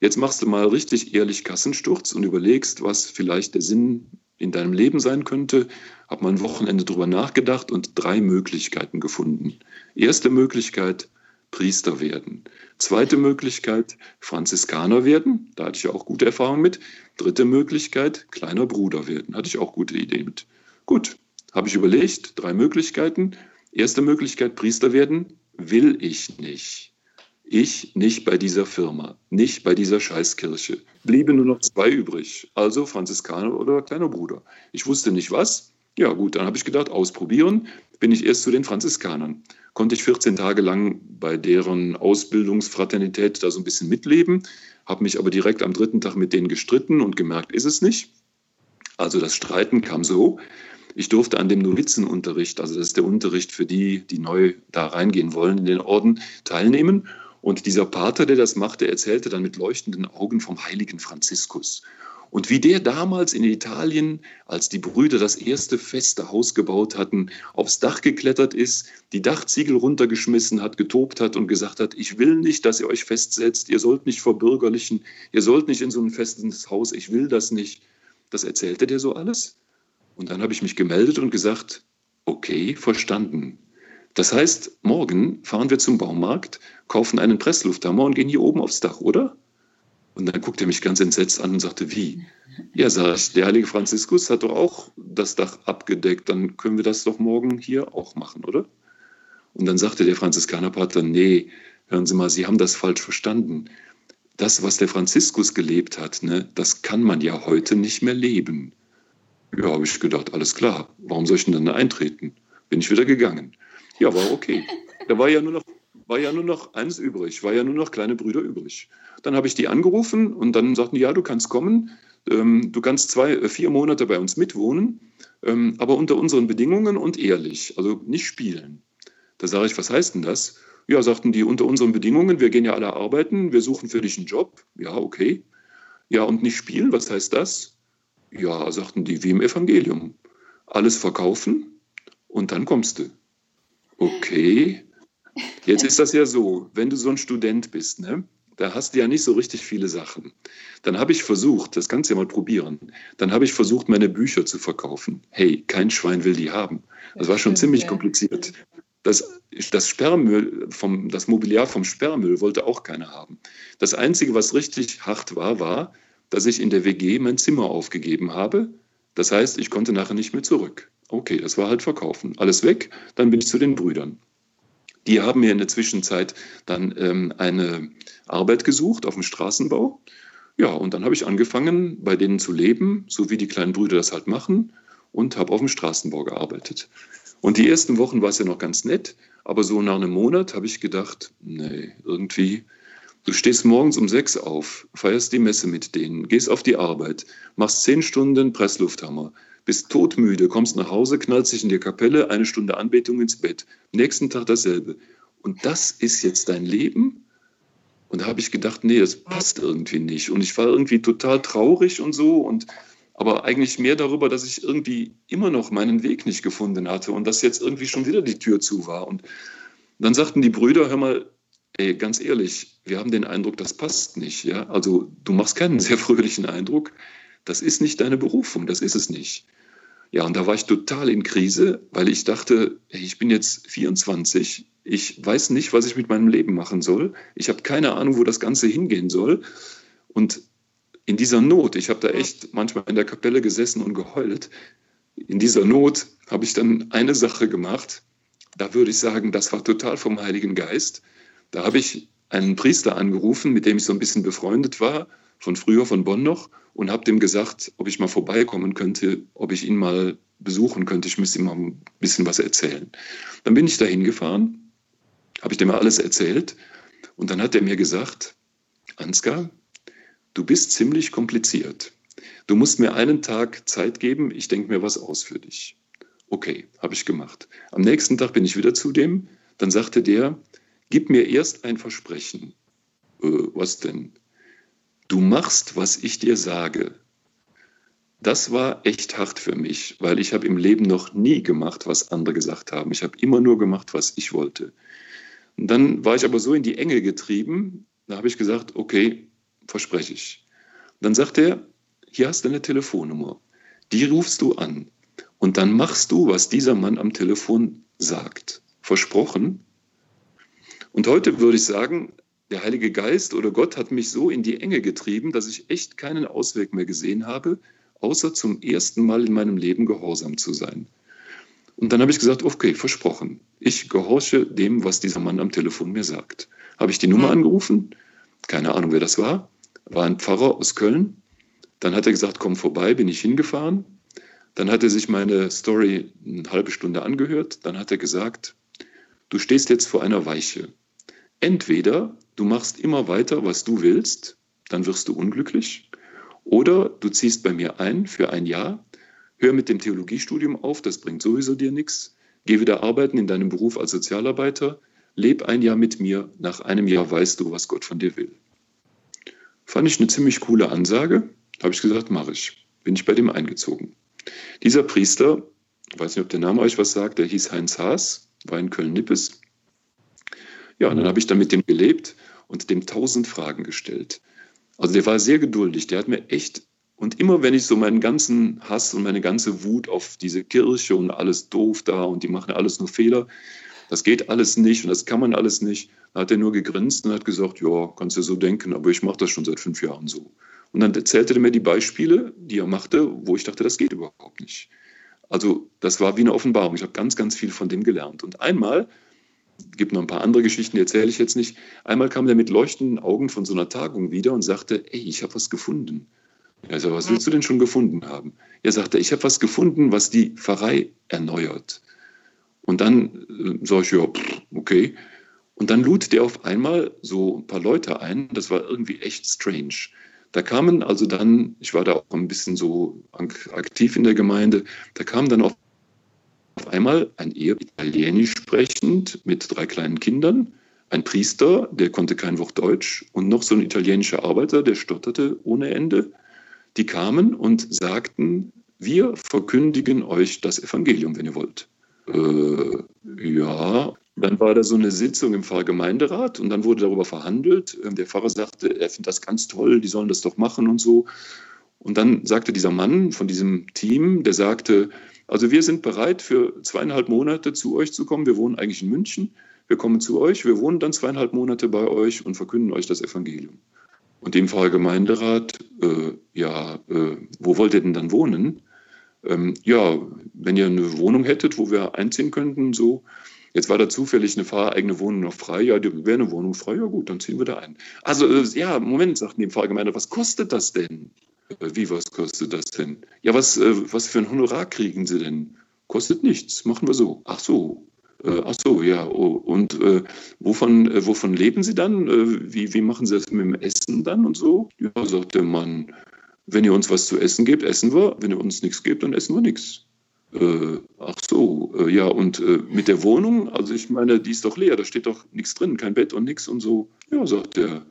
jetzt machst du mal richtig ehrlich Kassensturz und überlegst, was vielleicht der Sinn in deinem Leben sein könnte. Habe mal ein Wochenende drüber nachgedacht und drei Möglichkeiten gefunden. Erste Möglichkeit, Priester werden. Zweite Möglichkeit, Franziskaner werden. Da hatte ich ja auch gute Erfahrungen mit. Dritte Möglichkeit, kleiner Bruder werden. Hatte ich auch gute Ideen mit. Gut, habe ich überlegt, drei Möglichkeiten. Erste Möglichkeit, Priester werden, will ich nicht. Ich nicht bei dieser Firma, nicht bei dieser Scheißkirche. Bliebe nur noch zwei übrig, also Franziskaner oder kleiner Bruder. Ich wusste nicht was. Ja gut, dann habe ich gedacht, ausprobieren. Bin ich erst zu den Franziskanern. Konnte ich 14 Tage lang bei deren Ausbildungsfraternität da so ein bisschen mitleben, habe mich aber direkt am dritten Tag mit denen gestritten und gemerkt, ist es nicht. Also das Streiten kam so. Ich durfte an dem Novizenunterricht, also das ist der Unterricht für die, die neu da reingehen wollen in den Orden, teilnehmen. Und dieser Pater, der das machte, erzählte dann mit leuchtenden Augen vom heiligen Franziskus. Und wie der damals in Italien, als die Brüder das erste feste Haus gebaut hatten, aufs Dach geklettert ist, die Dachziegel runtergeschmissen hat, getobt hat und gesagt hat, ich will nicht, dass ihr euch festsetzt, ihr sollt nicht verbürgerlichen, ihr sollt nicht in so ein festes Haus, ich will das nicht. Das erzählte der so alles. Und dann habe ich mich gemeldet und gesagt, okay, verstanden. Das heißt, morgen fahren wir zum Baumarkt, kaufen einen Presslufthammer und gehen hier oben aufs Dach, oder? Und dann guckt er mich ganz entsetzt an und sagte, wie? Ja, sag ich, der heilige Franziskus hat doch auch das Dach abgedeckt, dann können wir das doch morgen hier auch machen, oder? Und dann sagte der Franziskanerpater, nee, hören Sie mal, Sie haben das falsch verstanden. Das, was der Franziskus gelebt hat, ne, das kann man ja heute nicht mehr leben. Ja, habe ich gedacht, alles klar, warum soll ich denn dann eintreten? Bin ich wieder gegangen. Ja, war okay. Da war ja nur noch, war ja nur noch eins übrig, war ja nur noch kleine Brüder übrig. Dann habe ich die angerufen und dann sagten die, ja, du kannst kommen, ähm, du kannst zwei, äh, vier Monate bei uns mitwohnen, ähm, aber unter unseren Bedingungen und ehrlich, also nicht spielen. Da sage ich, was heißt denn das? Ja, sagten die, unter unseren Bedingungen, wir gehen ja alle arbeiten, wir suchen für dich einen Job. Ja, okay. Ja, und nicht spielen, was heißt das? Ja, sagten die, wie im Evangelium. Alles verkaufen und dann kommst du. Okay. Jetzt ist das ja so, wenn du so ein Student bist, ne, da hast du ja nicht so richtig viele Sachen. Dann habe ich versucht, das kannst du ja mal probieren, dann habe ich versucht, meine Bücher zu verkaufen. Hey, kein Schwein will die haben. Das war schon ziemlich kompliziert. Das, das Sperrmüll, vom, das Mobiliar vom Sperrmüll wollte auch keiner haben. Das Einzige, was richtig hart war, war, dass ich in der WG mein Zimmer aufgegeben habe. Das heißt, ich konnte nachher nicht mehr zurück. Okay, das war halt verkaufen. Alles weg, dann bin ich zu den Brüdern. Die haben mir in der Zwischenzeit dann ähm, eine Arbeit gesucht auf dem Straßenbau. Ja, und dann habe ich angefangen, bei denen zu leben, so wie die kleinen Brüder das halt machen, und habe auf dem Straßenbau gearbeitet. Und die ersten Wochen war es ja noch ganz nett, aber so nach einem Monat habe ich gedacht, nee, irgendwie, du stehst morgens um sechs auf, feierst die Messe mit denen, gehst auf die Arbeit, machst zehn Stunden Presslufthammer, bist todmüde, kommst nach Hause, knallst dich in die Kapelle, eine Stunde Anbetung ins Bett. Nächsten Tag dasselbe. Und das ist jetzt dein Leben? Und da habe ich gedacht, nee, das passt irgendwie nicht. Und ich war irgendwie total traurig und so. Und aber eigentlich mehr darüber, dass ich irgendwie immer noch meinen Weg nicht gefunden hatte und dass jetzt irgendwie schon wieder die Tür zu war. Und dann sagten die Brüder, hör mal, ey, ganz ehrlich, wir haben den Eindruck, das passt nicht. Ja? Also du machst keinen <laughs> sehr fröhlichen Eindruck. Das ist nicht deine Berufung, das ist es nicht. Ja, und da war ich total in Krise, weil ich dachte, hey, ich bin jetzt 24, ich weiß nicht, was ich mit meinem Leben machen soll. Ich habe keine Ahnung, wo das Ganze hingehen soll. Und in dieser Not, ich habe da echt manchmal in der Kapelle gesessen und geheult, in dieser Not habe ich dann eine Sache gemacht, da würde ich sagen, das war total vom Heiligen Geist. Da habe ich einen Priester angerufen, mit dem ich so ein bisschen befreundet war, von früher von Bonn noch, und habe dem gesagt, ob ich mal vorbeikommen könnte, ob ich ihn mal besuchen könnte. Ich müsste ihm mal ein bisschen was erzählen. Dann bin ich da hingefahren, habe ich dem alles erzählt und dann hat er mir gesagt, Ansgar, du bist ziemlich kompliziert. Du musst mir einen Tag Zeit geben, ich denke mir was aus für dich. Okay, habe ich gemacht. Am nächsten Tag bin ich wieder zu dem, dann sagte der, gib mir erst ein Versprechen. Äh, was denn? Du machst, was ich dir sage. Das war echt hart für mich, weil ich habe im Leben noch nie gemacht, was andere gesagt haben. Ich habe immer nur gemacht, was ich wollte. Und dann war ich aber so in die Enge getrieben, da habe ich gesagt, okay, verspreche ich. Und dann sagt er, hier hast du eine Telefonnummer, die rufst du an und dann machst du, was dieser Mann am Telefon sagt. Versprochen. Und heute würde ich sagen, der Heilige Geist oder Gott hat mich so in die Enge getrieben, dass ich echt keinen Ausweg mehr gesehen habe, außer zum ersten Mal in meinem Leben gehorsam zu sein. Und dann habe ich gesagt, okay, versprochen. Ich gehorche dem, was dieser Mann am Telefon mir sagt. Habe ich die Nummer angerufen? Keine Ahnung, wer das war. War ein Pfarrer aus Köln. Dann hat er gesagt, komm vorbei, bin ich hingefahren. Dann hat er sich meine Story eine halbe Stunde angehört. Dann hat er gesagt, du stehst jetzt vor einer Weiche. Entweder du machst immer weiter, was du willst, dann wirst du unglücklich. Oder du ziehst bei mir ein für ein Jahr, hör mit dem Theologiestudium auf, das bringt sowieso dir nichts. Geh wieder arbeiten in deinem Beruf als Sozialarbeiter, leb ein Jahr mit mir, nach einem Jahr weißt du, was Gott von dir will. Fand ich eine ziemlich coole Ansage, habe ich gesagt, mache ich. Bin ich bei dem eingezogen. Dieser Priester, weiß nicht, ob der Name euch was sagt, der hieß Heinz Haas, war in Köln-Nippes. Ja, und dann habe ich da mit dem gelebt und dem tausend Fragen gestellt. Also der war sehr geduldig, der hat mir echt, und immer wenn ich so meinen ganzen Hass und meine ganze Wut auf diese Kirche und alles doof da und die machen alles nur Fehler, das geht alles nicht und das kann man alles nicht, da hat er nur gegrinst und hat gesagt, ja, kannst du so denken, aber ich mache das schon seit fünf Jahren so. Und dann erzählte er mir die Beispiele, die er machte, wo ich dachte, das geht überhaupt nicht. Also das war wie eine Offenbarung. Ich habe ganz, ganz viel von dem gelernt. Und einmal, gibt noch ein paar andere Geschichten, die erzähle ich jetzt nicht, einmal kam er mit leuchtenden Augen von so einer Tagung wieder und sagte, ey, ich habe was gefunden. Er sagte, was willst du denn schon gefunden haben? Er sagte, ich habe was gefunden, was die Pfarrei erneuert. Und dann äh, sage ich, ja, okay. Und dann lud der auf einmal so ein paar Leute ein. Das war irgendwie echt strange. Da kamen also dann, ich war da auch ein bisschen so aktiv in der Gemeinde, da kam dann auf einmal ein Ehe, italienisch sprechend, mit drei kleinen Kindern, ein Priester, der konnte kein Wort Deutsch und noch so ein italienischer Arbeiter, der stotterte ohne Ende. Die kamen und sagten, wir verkündigen euch das Evangelium, wenn ihr wollt. Äh, ja, dann war da so eine Sitzung im Pfarrgemeinderat und dann wurde darüber verhandelt. Ähm, der Pfarrer sagte, er findet das ganz toll, die sollen das doch machen und so. Und dann sagte dieser Mann von diesem Team, der sagte, also wir sind bereit, für zweieinhalb Monate zu euch zu kommen. Wir wohnen eigentlich in München. Wir kommen zu euch, wir wohnen dann zweieinhalb Monate bei euch und verkünden euch das Evangelium. Und dem Pfarrgemeinderat, äh, ja, äh, wo wollt ihr denn dann wohnen? Ähm, ja, wenn ihr eine Wohnung hättet, wo wir einziehen könnten, so, Jetzt war da zufällig eine fahreigene Wohnung noch frei. Ja, wäre eine Wohnung frei. Ja gut, dann ziehen wir da ein. Also äh, ja, Moment, sagt die Pfarrgemeinde, was kostet das denn? Äh, wie, was kostet das denn? Ja, was, äh, was für ein Honorar kriegen Sie denn? Kostet nichts, machen wir so. Ach so, ach so, ja. Oh, und äh, wovon, äh, wovon leben Sie dann? Äh, wie, wie machen Sie das mit dem Essen dann und so? Ja, sagt der Mann, wenn ihr uns was zu essen gebt, essen wir. Wenn ihr uns nichts gebt, dann essen wir nichts. Äh, ach so, äh, ja, und äh, mit der Wohnung, also ich meine, die ist doch leer, da steht doch nichts drin, kein Bett und nichts und so. Ja, sagt der,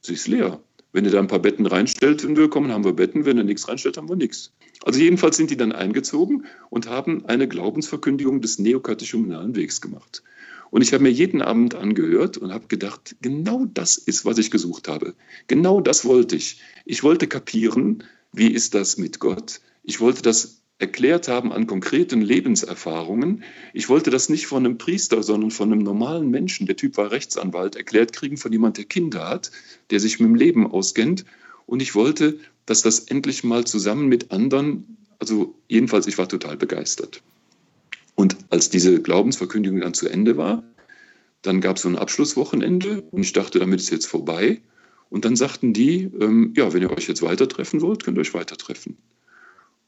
sie ist leer. Wenn ihr da ein paar Betten reinstellt, wenn wir kommen, haben wir Betten, wenn ihr nichts reinstellt, haben wir nichts. Also jedenfalls sind die dann eingezogen und haben eine Glaubensverkündigung des neokatechumenalen Wegs gemacht. Und ich habe mir jeden Abend angehört und habe gedacht, genau das ist, was ich gesucht habe. Genau das wollte ich. Ich wollte kapieren, wie ist das mit Gott? Ich wollte das erklärt haben an konkreten Lebenserfahrungen. Ich wollte das nicht von einem Priester, sondern von einem normalen Menschen, der Typ war Rechtsanwalt, erklärt kriegen von jemand, der Kinder hat, der sich mit dem Leben auskennt. Und ich wollte, dass das endlich mal zusammen mit anderen, also jedenfalls, ich war total begeistert. Und als diese Glaubensverkündigung dann zu Ende war, dann gab es so ein Abschlusswochenende und ich dachte, damit ist jetzt vorbei. Und dann sagten die, ähm, ja, wenn ihr euch jetzt weiter treffen wollt, könnt ihr euch weiter treffen.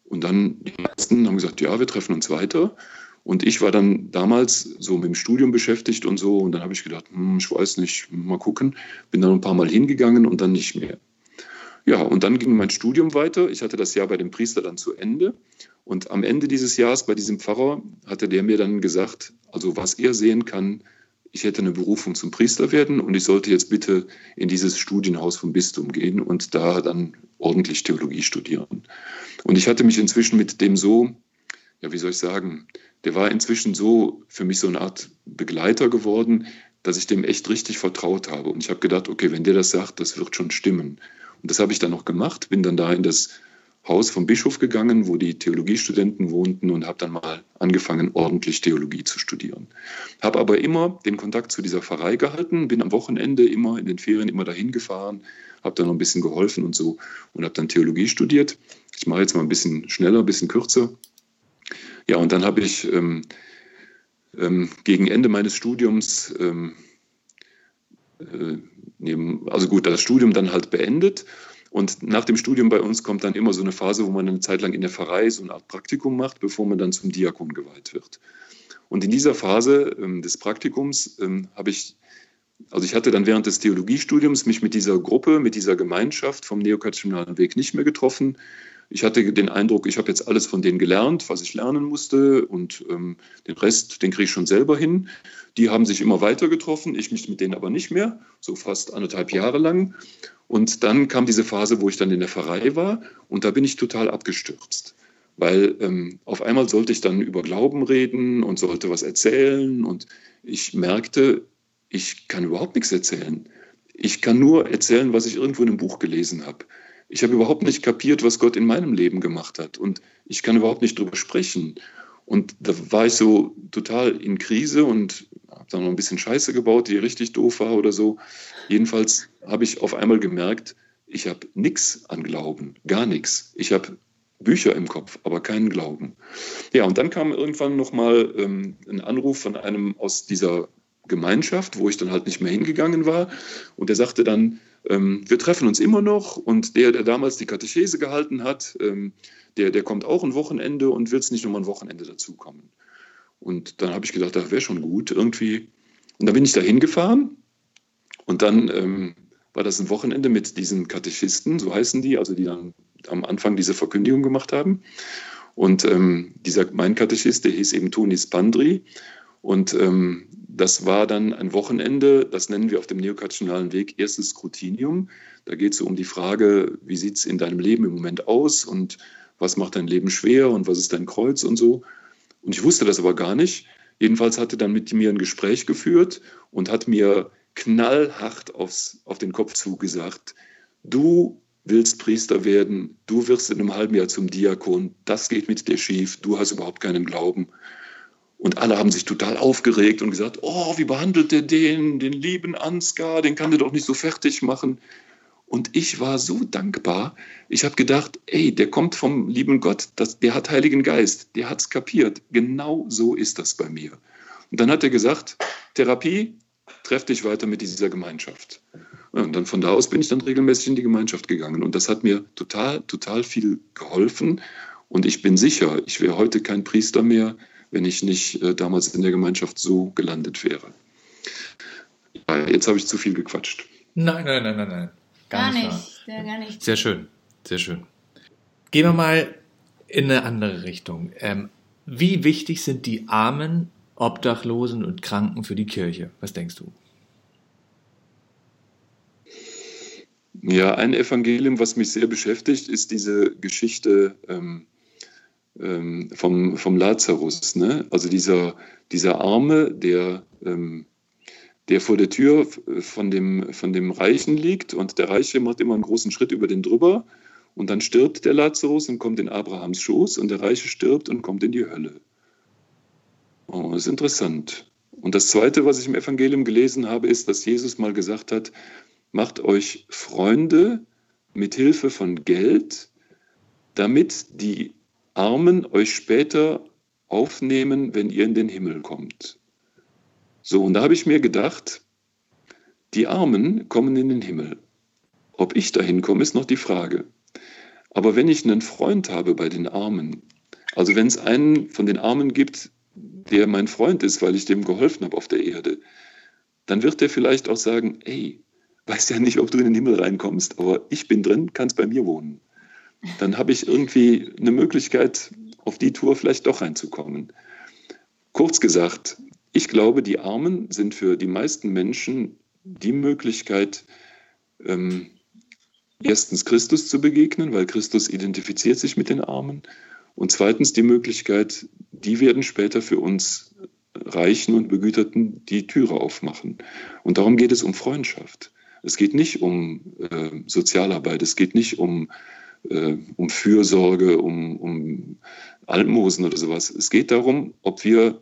Und dann die meisten haben gesagt, ja, wir treffen uns weiter. Und ich war dann damals so mit dem Studium beschäftigt und so. Und dann habe ich gedacht, hm, ich weiß nicht, mal gucken. Bin dann ein paar Mal hingegangen und dann nicht mehr. Ja, und dann ging mein Studium weiter. Ich hatte das Jahr bei dem Priester dann zu Ende. Und am Ende dieses Jahres bei diesem Pfarrer hatte der mir dann gesagt, also was er sehen kann, ich hätte eine Berufung zum Priester werden und ich sollte jetzt bitte in dieses Studienhaus vom Bistum gehen und da dann ordentlich Theologie studieren. Und ich hatte mich inzwischen mit dem so, ja, wie soll ich sagen, der war inzwischen so für mich so eine Art Begleiter geworden, dass ich dem echt richtig vertraut habe. Und ich habe gedacht, okay, wenn der das sagt, das wird schon stimmen. Und das habe ich dann noch gemacht, bin dann da in das Haus vom Bischof gegangen, wo die Theologiestudenten wohnten und habe dann mal angefangen, ordentlich Theologie zu studieren. Habe aber immer den Kontakt zu dieser Pfarrei gehalten, bin am Wochenende immer in den Ferien immer dahin gefahren, habe dann noch ein bisschen geholfen und so und habe dann Theologie studiert. Ich mache jetzt mal ein bisschen schneller, ein bisschen kürzer. Ja, und dann habe ich ähm, ähm, gegen Ende meines Studiums, ähm, äh, neben, also gut, das Studium dann halt beendet und nach dem Studium bei uns kommt dann immer so eine Phase, wo man eine Zeit lang in der Pfarrei so eine Art Praktikum macht, bevor man dann zum Diakon geweiht wird. Und in dieser Phase ähm, des Praktikums ähm, habe ich, also ich hatte dann während des Theologiestudiums mich mit dieser Gruppe, mit dieser Gemeinschaft vom neokatechumalen Weg nicht mehr getroffen. Ich hatte den Eindruck, ich habe jetzt alles von denen gelernt, was ich lernen musste und ähm, den Rest, den kriege ich schon selber hin. Die haben sich immer weiter getroffen, ich mich mit denen aber nicht mehr, so fast anderthalb Jahre lang. Und dann kam diese Phase, wo ich dann in der Pfarrei war und da bin ich total abgestürzt. Weil ähm, auf einmal sollte ich dann über Glauben reden und sollte was erzählen und ich merkte, ich kann überhaupt nichts erzählen. Ich kann nur erzählen, was ich irgendwo in einem Buch gelesen habe. Ich habe überhaupt nicht kapiert, was Gott in meinem Leben gemacht hat und ich kann überhaupt nicht drüber sprechen. Und da war ich so total in Krise und habe dann noch ein bisschen Scheiße gebaut, die richtig doof war oder so. Jedenfalls habe ich auf einmal gemerkt, ich habe nichts an Glauben, gar nichts. Ich habe Bücher im Kopf, aber keinen Glauben. Ja, und dann kam irgendwann nochmal ähm, ein Anruf von einem aus dieser Gemeinschaft, wo ich dann halt nicht mehr hingegangen war. Und der sagte dann, wir treffen uns immer noch und der, der damals die Katechese gehalten hat, ähm, der, der kommt auch ein Wochenende und wird es nicht nochmal ein Wochenende dazukommen. Und dann habe ich gedacht, das wäre schon gut irgendwie. Und dann bin ich da hingefahren und dann ähm, war das ein Wochenende mit diesen Katechisten, so heißen die, also die dann am Anfang diese Verkündigung gemacht haben. Und ähm, dieser, mein Katechist, der hieß eben Toni Spandri. Und ähm, das war dann ein Wochenende, das nennen wir auf dem neokatechonalen Weg erstes Scrutinium. Da geht es um die Frage, wie sieht es in deinem Leben im Moment aus und was macht dein Leben schwer und was ist dein Kreuz und so. Und ich wusste das aber gar nicht. Jedenfalls hat er dann mit mir ein Gespräch geführt und hat mir knallhart aufs, auf den Kopf zugesagt, du willst Priester werden, du wirst in einem halben Jahr zum Diakon, das geht mit dir schief, du hast überhaupt keinen Glauben. Und alle haben sich total aufgeregt und gesagt, oh, wie behandelt der den, den lieben Ansgar, den kann der doch nicht so fertig machen. Und ich war so dankbar. Ich habe gedacht, ey, der kommt vom lieben Gott, das, der hat Heiligen Geist, der hat es kapiert. Genau so ist das bei mir. Und dann hat er gesagt, Therapie, treff dich weiter mit dieser Gemeinschaft. Und dann von da aus bin ich dann regelmäßig in die Gemeinschaft gegangen. Und das hat mir total, total viel geholfen. Und ich bin sicher, ich wäre heute kein Priester mehr, wenn ich nicht äh, damals in der Gemeinschaft so gelandet wäre. Ja, jetzt habe ich zu viel gequatscht. Nein, nein, nein, nein, nein. Gar, gar nicht. nicht. Ja, gar nicht. Sehr schön, sehr schön. Gehen wir mal in eine andere Richtung. Ähm, wie wichtig sind die Armen, Obdachlosen und Kranken für die Kirche? Was denkst du? Ja, ein Evangelium, was mich sehr beschäftigt, ist diese Geschichte ähm, ähm, vom, vom Lazarus. Ne? Also dieser, dieser Arme, der ähm, der vor der Tür von dem, von dem Reichen liegt und der Reiche macht immer einen großen Schritt über den drüber und dann stirbt der Lazarus und kommt in Abrahams Schoß und der Reiche stirbt und kommt in die Hölle. Oh, das ist interessant. Und das Zweite, was ich im Evangelium gelesen habe, ist, dass Jesus mal gesagt hat, macht euch Freunde mit Hilfe von Geld, damit die Armen euch später aufnehmen, wenn ihr in den Himmel kommt. So, und da habe ich mir gedacht, die Armen kommen in den Himmel. Ob ich dahin komme, ist noch die Frage. Aber wenn ich einen Freund habe bei den Armen, also wenn es einen von den Armen gibt, der mein Freund ist, weil ich dem geholfen habe auf der Erde, dann wird er vielleicht auch sagen, ey, weiß ja nicht, ob du in den Himmel reinkommst, aber ich bin drin, kannst bei mir wohnen. Dann habe ich irgendwie eine Möglichkeit, auf die Tour vielleicht doch reinzukommen. Kurz gesagt, ich glaube, die Armen sind für die meisten Menschen die Möglichkeit, ähm, erstens Christus zu begegnen, weil Christus identifiziert sich mit den Armen. Und zweitens die Möglichkeit, die werden später für uns Reichen und Begüterten die Türe aufmachen. Und darum geht es um Freundschaft. Es geht nicht um äh, Sozialarbeit, es geht nicht um, äh, um Fürsorge, um, um Almosen oder sowas. Es geht darum, ob wir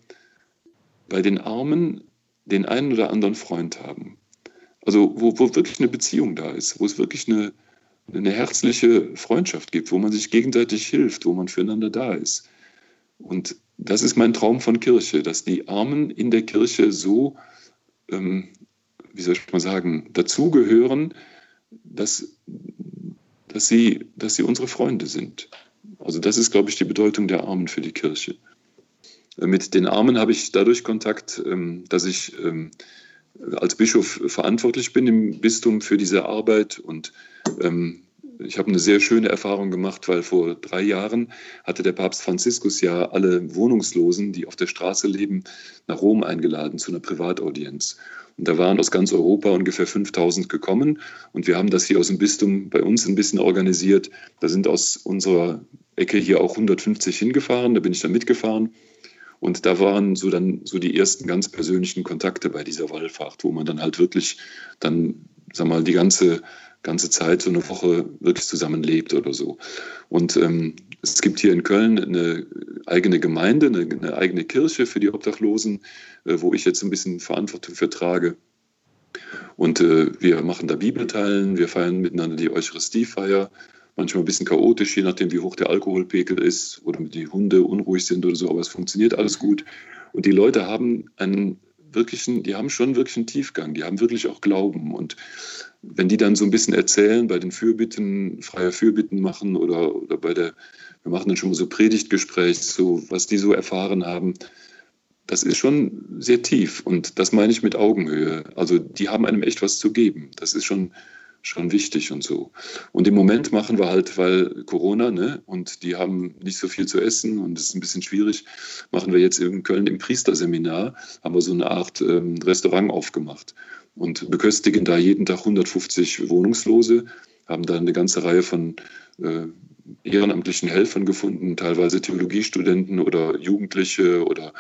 bei den Armen den einen oder anderen Freund haben. Also wo, wo wirklich eine Beziehung da ist, wo es wirklich eine, eine herzliche Freundschaft gibt, wo man sich gegenseitig hilft, wo man füreinander da ist. Und das ist mein Traum von Kirche, dass die Armen in der Kirche so, ähm, wie soll ich mal sagen, dazugehören, dass, dass, sie, dass sie unsere Freunde sind. Also das ist, glaube ich, die Bedeutung der Armen für die Kirche. Äh, mit den Armen habe ich dadurch Kontakt, ähm, dass ich ähm, als Bischof verantwortlich bin im Bistum für diese Arbeit und ähm, ich habe eine sehr schöne Erfahrung gemacht, weil vor drei Jahren hatte der Papst Franziskus ja alle Wohnungslosen, die auf der Straße leben, nach Rom eingeladen zu einer Privataudienz. Und da waren aus ganz Europa ungefähr 5000 gekommen. Und wir haben das hier aus dem Bistum bei uns ein bisschen organisiert. Da sind aus unserer Ecke hier auch 150 hingefahren. Da bin ich dann mitgefahren. Und da waren so dann so die ersten ganz persönlichen Kontakte bei dieser Wallfahrt, wo man dann halt wirklich dann, sag mal, die ganze ganze Zeit, so eine Woche wirklich zusammenlebt oder so. Und ähm, es gibt hier in Köln eine eigene Gemeinde, eine, eine eigene Kirche für die Obdachlosen, äh, wo ich jetzt ein bisschen Verantwortung für trage. Und äh, wir machen da Bibelteilen, wir feiern miteinander die Eucharistiefeier, manchmal ein bisschen chaotisch, je nachdem, wie hoch der Alkoholpegel ist oder die Hunde unruhig sind oder so, aber es funktioniert alles gut. Und die Leute haben einen wirklichen, die haben schon wirklich einen Tiefgang, die haben wirklich auch Glauben. Und wenn die dann so ein bisschen erzählen, bei den Fürbitten, freie Fürbitten machen oder, oder bei der, wir machen dann schon mal so Predigtgespräch, so was die so erfahren haben, das ist schon sehr tief und das meine ich mit Augenhöhe. Also die haben einem echt was zu geben. Das ist schon, schon wichtig und so. Und im Moment machen wir halt, weil Corona, ne, und die haben nicht so viel zu essen und es ist ein bisschen schwierig, machen wir jetzt in Köln im Priesterseminar, haben wir so eine Art ähm, Restaurant aufgemacht und beköstigen da jeden Tag 150 Wohnungslose, haben da eine ganze Reihe von äh, ehrenamtlichen Helfern gefunden, teilweise Theologiestudenten oder Jugendliche oder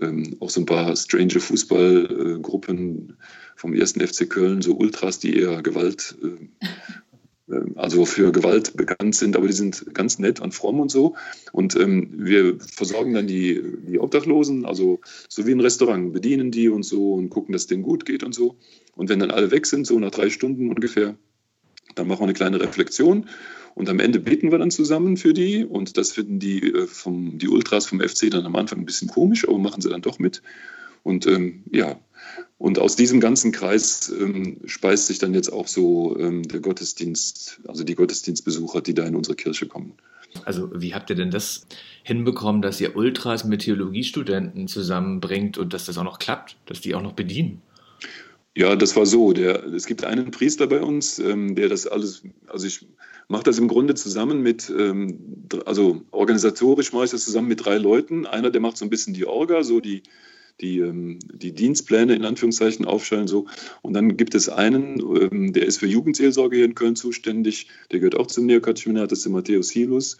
ähm, auch so ein paar strange Fußballgruppen vom ersten FC Köln, so Ultras, die eher Gewalt, äh, äh, also für Gewalt bekannt sind, aber die sind ganz nett und fromm und so. Und ähm, wir versorgen dann die, die Obdachlosen, also so wie ein Restaurant, bedienen die und so und gucken, dass es denen gut geht und so. Und wenn dann alle weg sind, so nach drei Stunden ungefähr, dann machen wir eine kleine Reflexion und am Ende beten wir dann zusammen für die und das finden die, äh, vom, die Ultras vom FC dann am Anfang ein bisschen komisch, aber machen sie dann doch mit. Und ähm, ja, und aus diesem ganzen Kreis ähm, speist sich dann jetzt auch so ähm, der Gottesdienst, also die Gottesdienstbesucher, die da in unsere Kirche kommen. Also wie habt ihr denn das hinbekommen, dass ihr Ultras mit Theologiestudenten zusammenbringt und dass das auch noch klappt, dass die auch noch bedienen? Ja, das war so. Der, es gibt einen Priester bei uns, ähm, der das alles, also ich mache das im Grunde zusammen mit, ähm, also organisatorisch mache ich das zusammen mit drei Leuten. Einer, der macht so ein bisschen die Orga, so die, die, ähm, die Dienstpläne in Anführungszeichen aufstellen. So. Und dann gibt es einen, ähm, der ist für Jugendseelsorge hier in Köln zuständig, der gehört auch zum Neokatechumenat, das ist der Matthäus Hilus.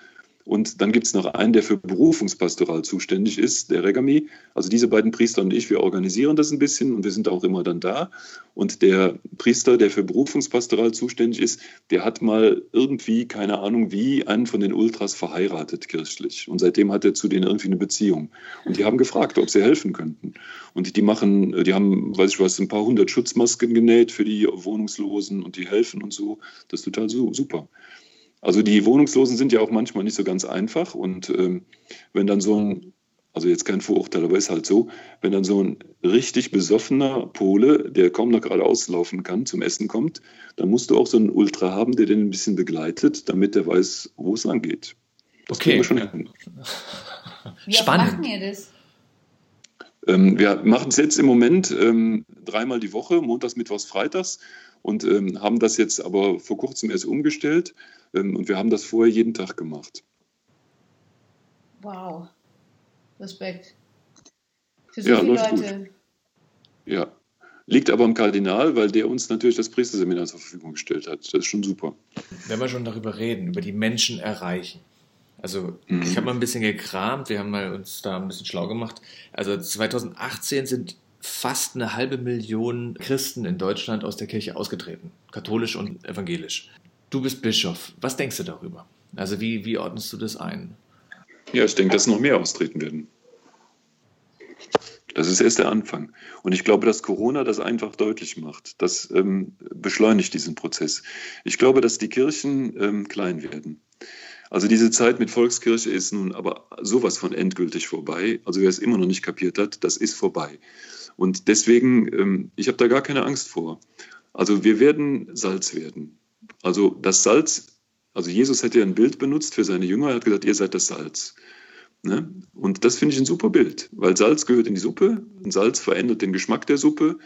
Und dann gibt es noch einen, der für Berufungspastoral zuständig ist, der Regami. Also diese beiden Priester und ich, wir organisieren das ein bisschen und wir sind auch immer dann da. Und der Priester, der für Berufungspastoral zuständig ist, der hat mal irgendwie, keine Ahnung wie, einen von den Ultras verheiratet kirchlich. Und seitdem hat er zu denen irgendwie eine Beziehung. Und die haben gefragt, ob sie helfen könnten. Und die machen, die haben, weiß ich was, ein paar hundert Schutzmasken genäht für die Wohnungslosen und die helfen und so. Das ist total super. Also die Wohnungslosen sind ja auch manchmal nicht so ganz einfach und ähm, wenn dann so ein, also jetzt kein Vorurteil, aber ist halt so, wenn dann so ein richtig besoffener Pole, der kaum noch gerade auslaufen kann, zum Essen kommt, dann musst du auch so einen Ultra haben, der den ein bisschen begleitet, damit der weiß, wo es lang geht. Das okay. wir schon ja. hin. Wie Spannend. machen ihr das? Ähm, wir machen es jetzt im Moment ähm, dreimal die Woche, montags, mittwochs, freitags. Und ähm, haben das jetzt aber vor kurzem erst umgestellt ähm, und wir haben das vorher jeden Tag gemacht. Wow. Respekt. Für so ja, viele Leute. Gut. Ja. Liegt aber am Kardinal, weil der uns natürlich das Priesterseminar zur Verfügung gestellt hat. Das ist schon super. Wenn wir schon darüber reden, über die Menschen erreichen. Also mhm. ich habe mal ein bisschen gekramt, wir haben mal uns da ein bisschen schlau gemacht. Also 2018 sind fast eine halbe Million Christen in Deutschland aus der Kirche ausgetreten, katholisch und evangelisch. Du bist Bischof. Was denkst du darüber? Also wie, wie ordnest du das ein? Ja, ich denke, dass noch mehr austreten werden. Das ist erst der Anfang. Und ich glaube, dass Corona das einfach deutlich macht. Das ähm, beschleunigt diesen Prozess. Ich glaube, dass die Kirchen ähm, klein werden. Also diese Zeit mit Volkskirche ist nun aber sowas von endgültig vorbei. Also wer es immer noch nicht kapiert hat, das ist vorbei. Und deswegen, ähm, ich habe da gar keine Angst vor. Also wir werden Salz werden. Also das Salz, also Jesus hätte ja ein Bild benutzt für seine Jünger, er hat gesagt, ihr seid das Salz. Ne? Und das finde ich ein super Bild, weil Salz gehört in die Suppe und Salz verändert den Geschmack der Suppe.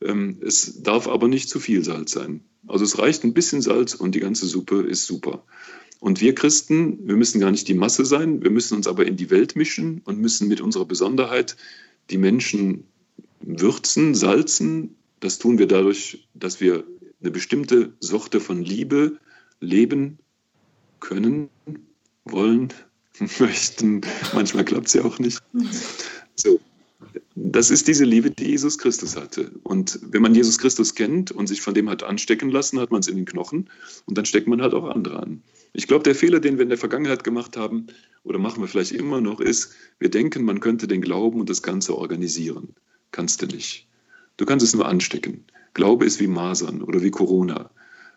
Ähm, es darf aber nicht zu viel Salz sein. Also es reicht ein bisschen Salz und die ganze Suppe ist super. Und wir Christen, wir müssen gar nicht die Masse sein, wir müssen uns aber in die Welt mischen und müssen mit unserer Besonderheit die Menschen würzen, salzen. Das tun wir dadurch, dass wir eine bestimmte Sorte von Liebe leben können, wollen, <laughs> möchten. Manchmal klappt es ja auch nicht. So. Das ist diese Liebe, die Jesus Christus hatte. Und wenn man Jesus Christus kennt und sich von dem hat anstecken lassen, hat man es in den Knochen und dann steckt man halt auch andere an. Ich glaube, der Fehler, den wir in der Vergangenheit gemacht haben oder machen wir vielleicht immer noch, ist, wir denken, man könnte den Glauben und das Ganze organisieren. Kannst du nicht. Du kannst es nur anstecken. Glaube ist wie Masern oder wie Corona.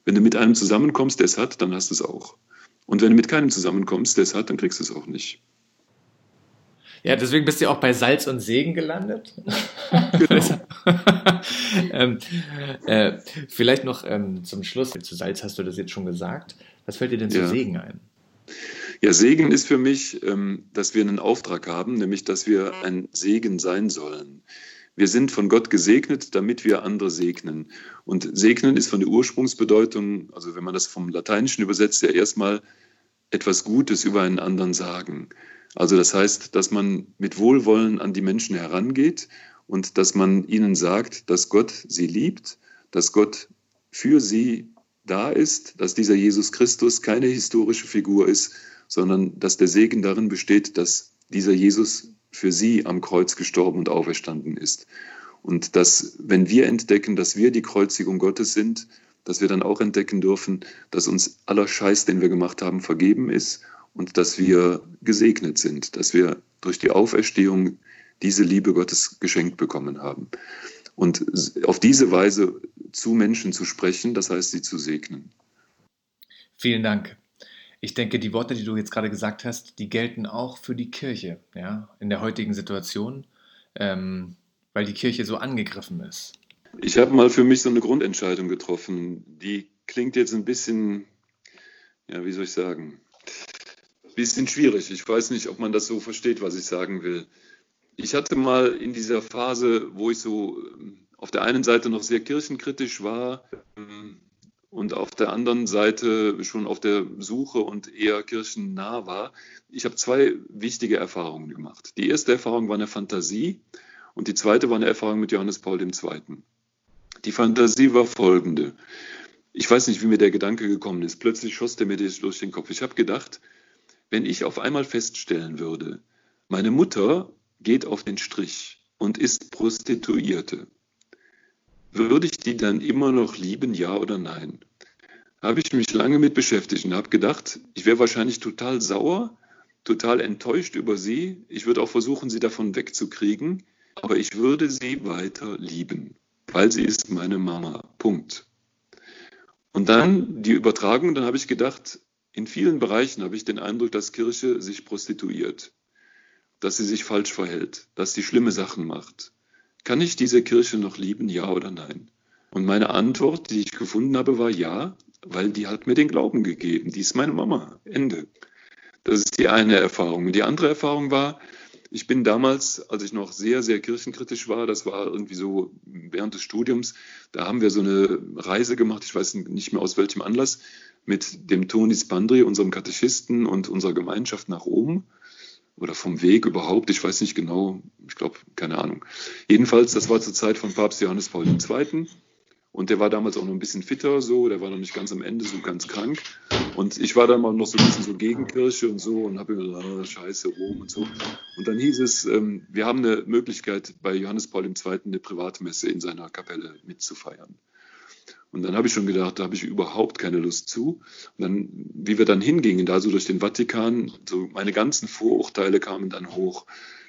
Wenn du mit einem zusammenkommst, der es hat, dann hast du es auch. Und wenn du mit keinem zusammenkommst, der es hat, dann kriegst du es auch nicht. Ja, deswegen bist du auch bei Salz und Segen gelandet. Genau. <laughs> ähm, äh, vielleicht noch ähm, zum Schluss. Zu Salz hast du das jetzt schon gesagt. Was fällt dir denn zu ja. Segen ein? Ja, Segen ist für mich, ähm, dass wir einen Auftrag haben, nämlich dass wir ein Segen sein sollen. Wir sind von Gott gesegnet, damit wir andere segnen. Und segnen ist von der Ursprungsbedeutung, also wenn man das vom Lateinischen übersetzt, ja erstmal etwas Gutes über einen anderen sagen. Also das heißt, dass man mit Wohlwollen an die Menschen herangeht und dass man ihnen sagt, dass Gott sie liebt, dass Gott für sie da ist, dass dieser Jesus Christus keine historische Figur ist, sondern dass der Segen darin besteht, dass dieser Jesus für sie am Kreuz gestorben und auferstanden ist. Und dass, wenn wir entdecken, dass wir die Kreuzigung Gottes sind, dass wir dann auch entdecken dürfen, dass uns aller Scheiß, den wir gemacht haben, vergeben ist und dass wir gesegnet sind, dass wir durch die Auferstehung diese Liebe Gottes geschenkt bekommen haben. Und auf diese Weise zu Menschen zu sprechen, das heißt, sie zu segnen. Vielen Dank. Ich denke, die Worte, die du jetzt gerade gesagt hast, die gelten auch für die Kirche, ja, in der heutigen Situation, ähm, weil die Kirche so angegriffen ist. Ich habe mal für mich so eine Grundentscheidung getroffen. Die klingt jetzt ein bisschen, ja, wie soll ich sagen, bisschen schwierig. Ich weiß nicht, ob man das so versteht, was ich sagen will. Ich hatte mal in dieser Phase, wo ich so ähm, auf der einen Seite noch sehr kirchenkritisch war, ähm, und auf der anderen Seite schon auf der Suche und eher kirchennah war. Ich habe zwei wichtige Erfahrungen gemacht. Die erste Erfahrung war eine Fantasie und die zweite war eine Erfahrung mit Johannes Paul II. Die Fantasie war folgende. Ich weiß nicht, wie mir der Gedanke gekommen ist. Plötzlich schoss der mir durch den Kopf. Ich habe gedacht, wenn ich auf einmal feststellen würde, meine Mutter geht auf den Strich und ist Prostituierte, würde ich die dann immer noch lieben, ja oder nein? Habe ich mich lange mit beschäftigt und habe gedacht, ich wäre wahrscheinlich total sauer, total enttäuscht über sie. Ich würde auch versuchen, sie davon wegzukriegen, aber ich würde sie weiter lieben, weil sie ist meine Mama. Punkt. Und dann die Übertragung, dann habe ich gedacht, in vielen Bereichen habe ich den Eindruck, dass Kirche sich prostituiert, dass sie sich falsch verhält, dass sie schlimme Sachen macht, kann ich diese Kirche noch lieben, ja oder nein? Und meine Antwort, die ich gefunden habe, war ja, weil die hat mir den Glauben gegeben. Die ist meine Mama. Ende. Das ist die eine Erfahrung. Die andere Erfahrung war, Ich bin damals, als ich noch sehr, sehr kirchenkritisch war, das war irgendwie so während des Studiums, da haben wir so eine Reise gemacht, ich weiß nicht mehr aus welchem Anlass, mit dem Toni Spandri, unserem Katechisten und unserer Gemeinschaft nach Rom oder vom Weg überhaupt, ich weiß nicht genau, ich glaube, keine Ahnung. Jedenfalls, das war zur Zeit von Papst Johannes Paul II. Und der war damals auch noch ein bisschen fitter, so, der war noch nicht ganz am Ende, so ganz krank. Und ich war dann mal noch so ein bisschen so gegen Kirche und so und habe mir gedacht, oh, scheiße, Rom und so. Und dann hieß es, ähm, wir haben eine Möglichkeit, bei Johannes Paul II. eine Privatmesse in seiner Kapelle mitzufeiern. Und dann habe ich schon gedacht, da habe ich überhaupt keine Lust zu. Und dann, wie wir dann hingingen, da so durch den Vatikan, so meine ganzen Vorurteile kamen dann hoch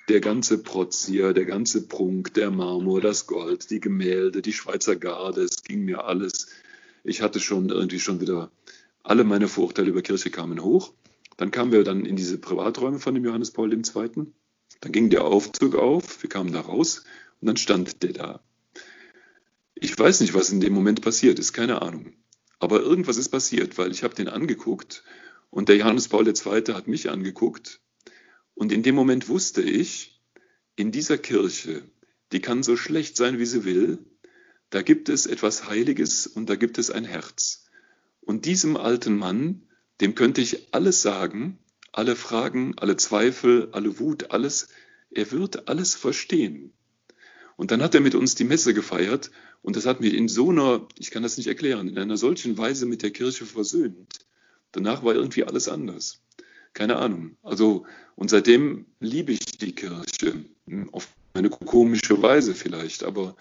der ganze Protz hier, der ganze Prunk, der Marmor, das Gold, die Gemälde, die Schweizer Garde, es ging mir alles. Ich hatte schon irgendwie schon wieder, alle meine Vorurteile über Kirche kamen hoch. Dann kamen wir dann in diese Privaträume von dem Johannes Paul II. Dann ging der Aufzug auf, wir kamen da raus und dann stand der da. Ich weiß nicht, was in dem Moment passiert ist, keine Ahnung. Aber irgendwas ist passiert, weil ich habe den angeguckt und der Johannes Paul II. hat mich angeguckt und in dem Moment wusste ich, in dieser Kirche, die kann so schlecht sein, wie sie will, da gibt es etwas Heiliges und da gibt es ein Herz. Und diesem alten Mann, dem könnte ich alles sagen, alle Fragen, alle Zweifel, alle Wut, alles, er wird alles verstehen. Und dann hat er mit uns die Messe gefeiert und das hat mich in so einer, ich kann das nicht erklären, in einer solchen Weise mit der Kirche versöhnt. Danach war irgendwie alles anders keine Ahnung. Also, und seitdem liebe ich die Kirche. Auf eine komische Weise vielleicht, aber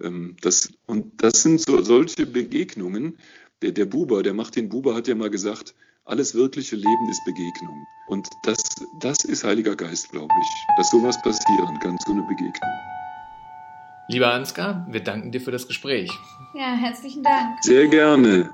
ähm, das, und das sind so, solche Begegnungen. Der, der Buber, der Martin Buber hat ja mal gesagt, alles wirkliche Leben ist Begegnung. Und das, das ist Heiliger Geist, glaube ich, dass sowas passieren kann, so eine Begegnung. Lieber Ansgar, wir danken dir für das Gespräch. Ja, herzlichen Dank. Sehr gerne.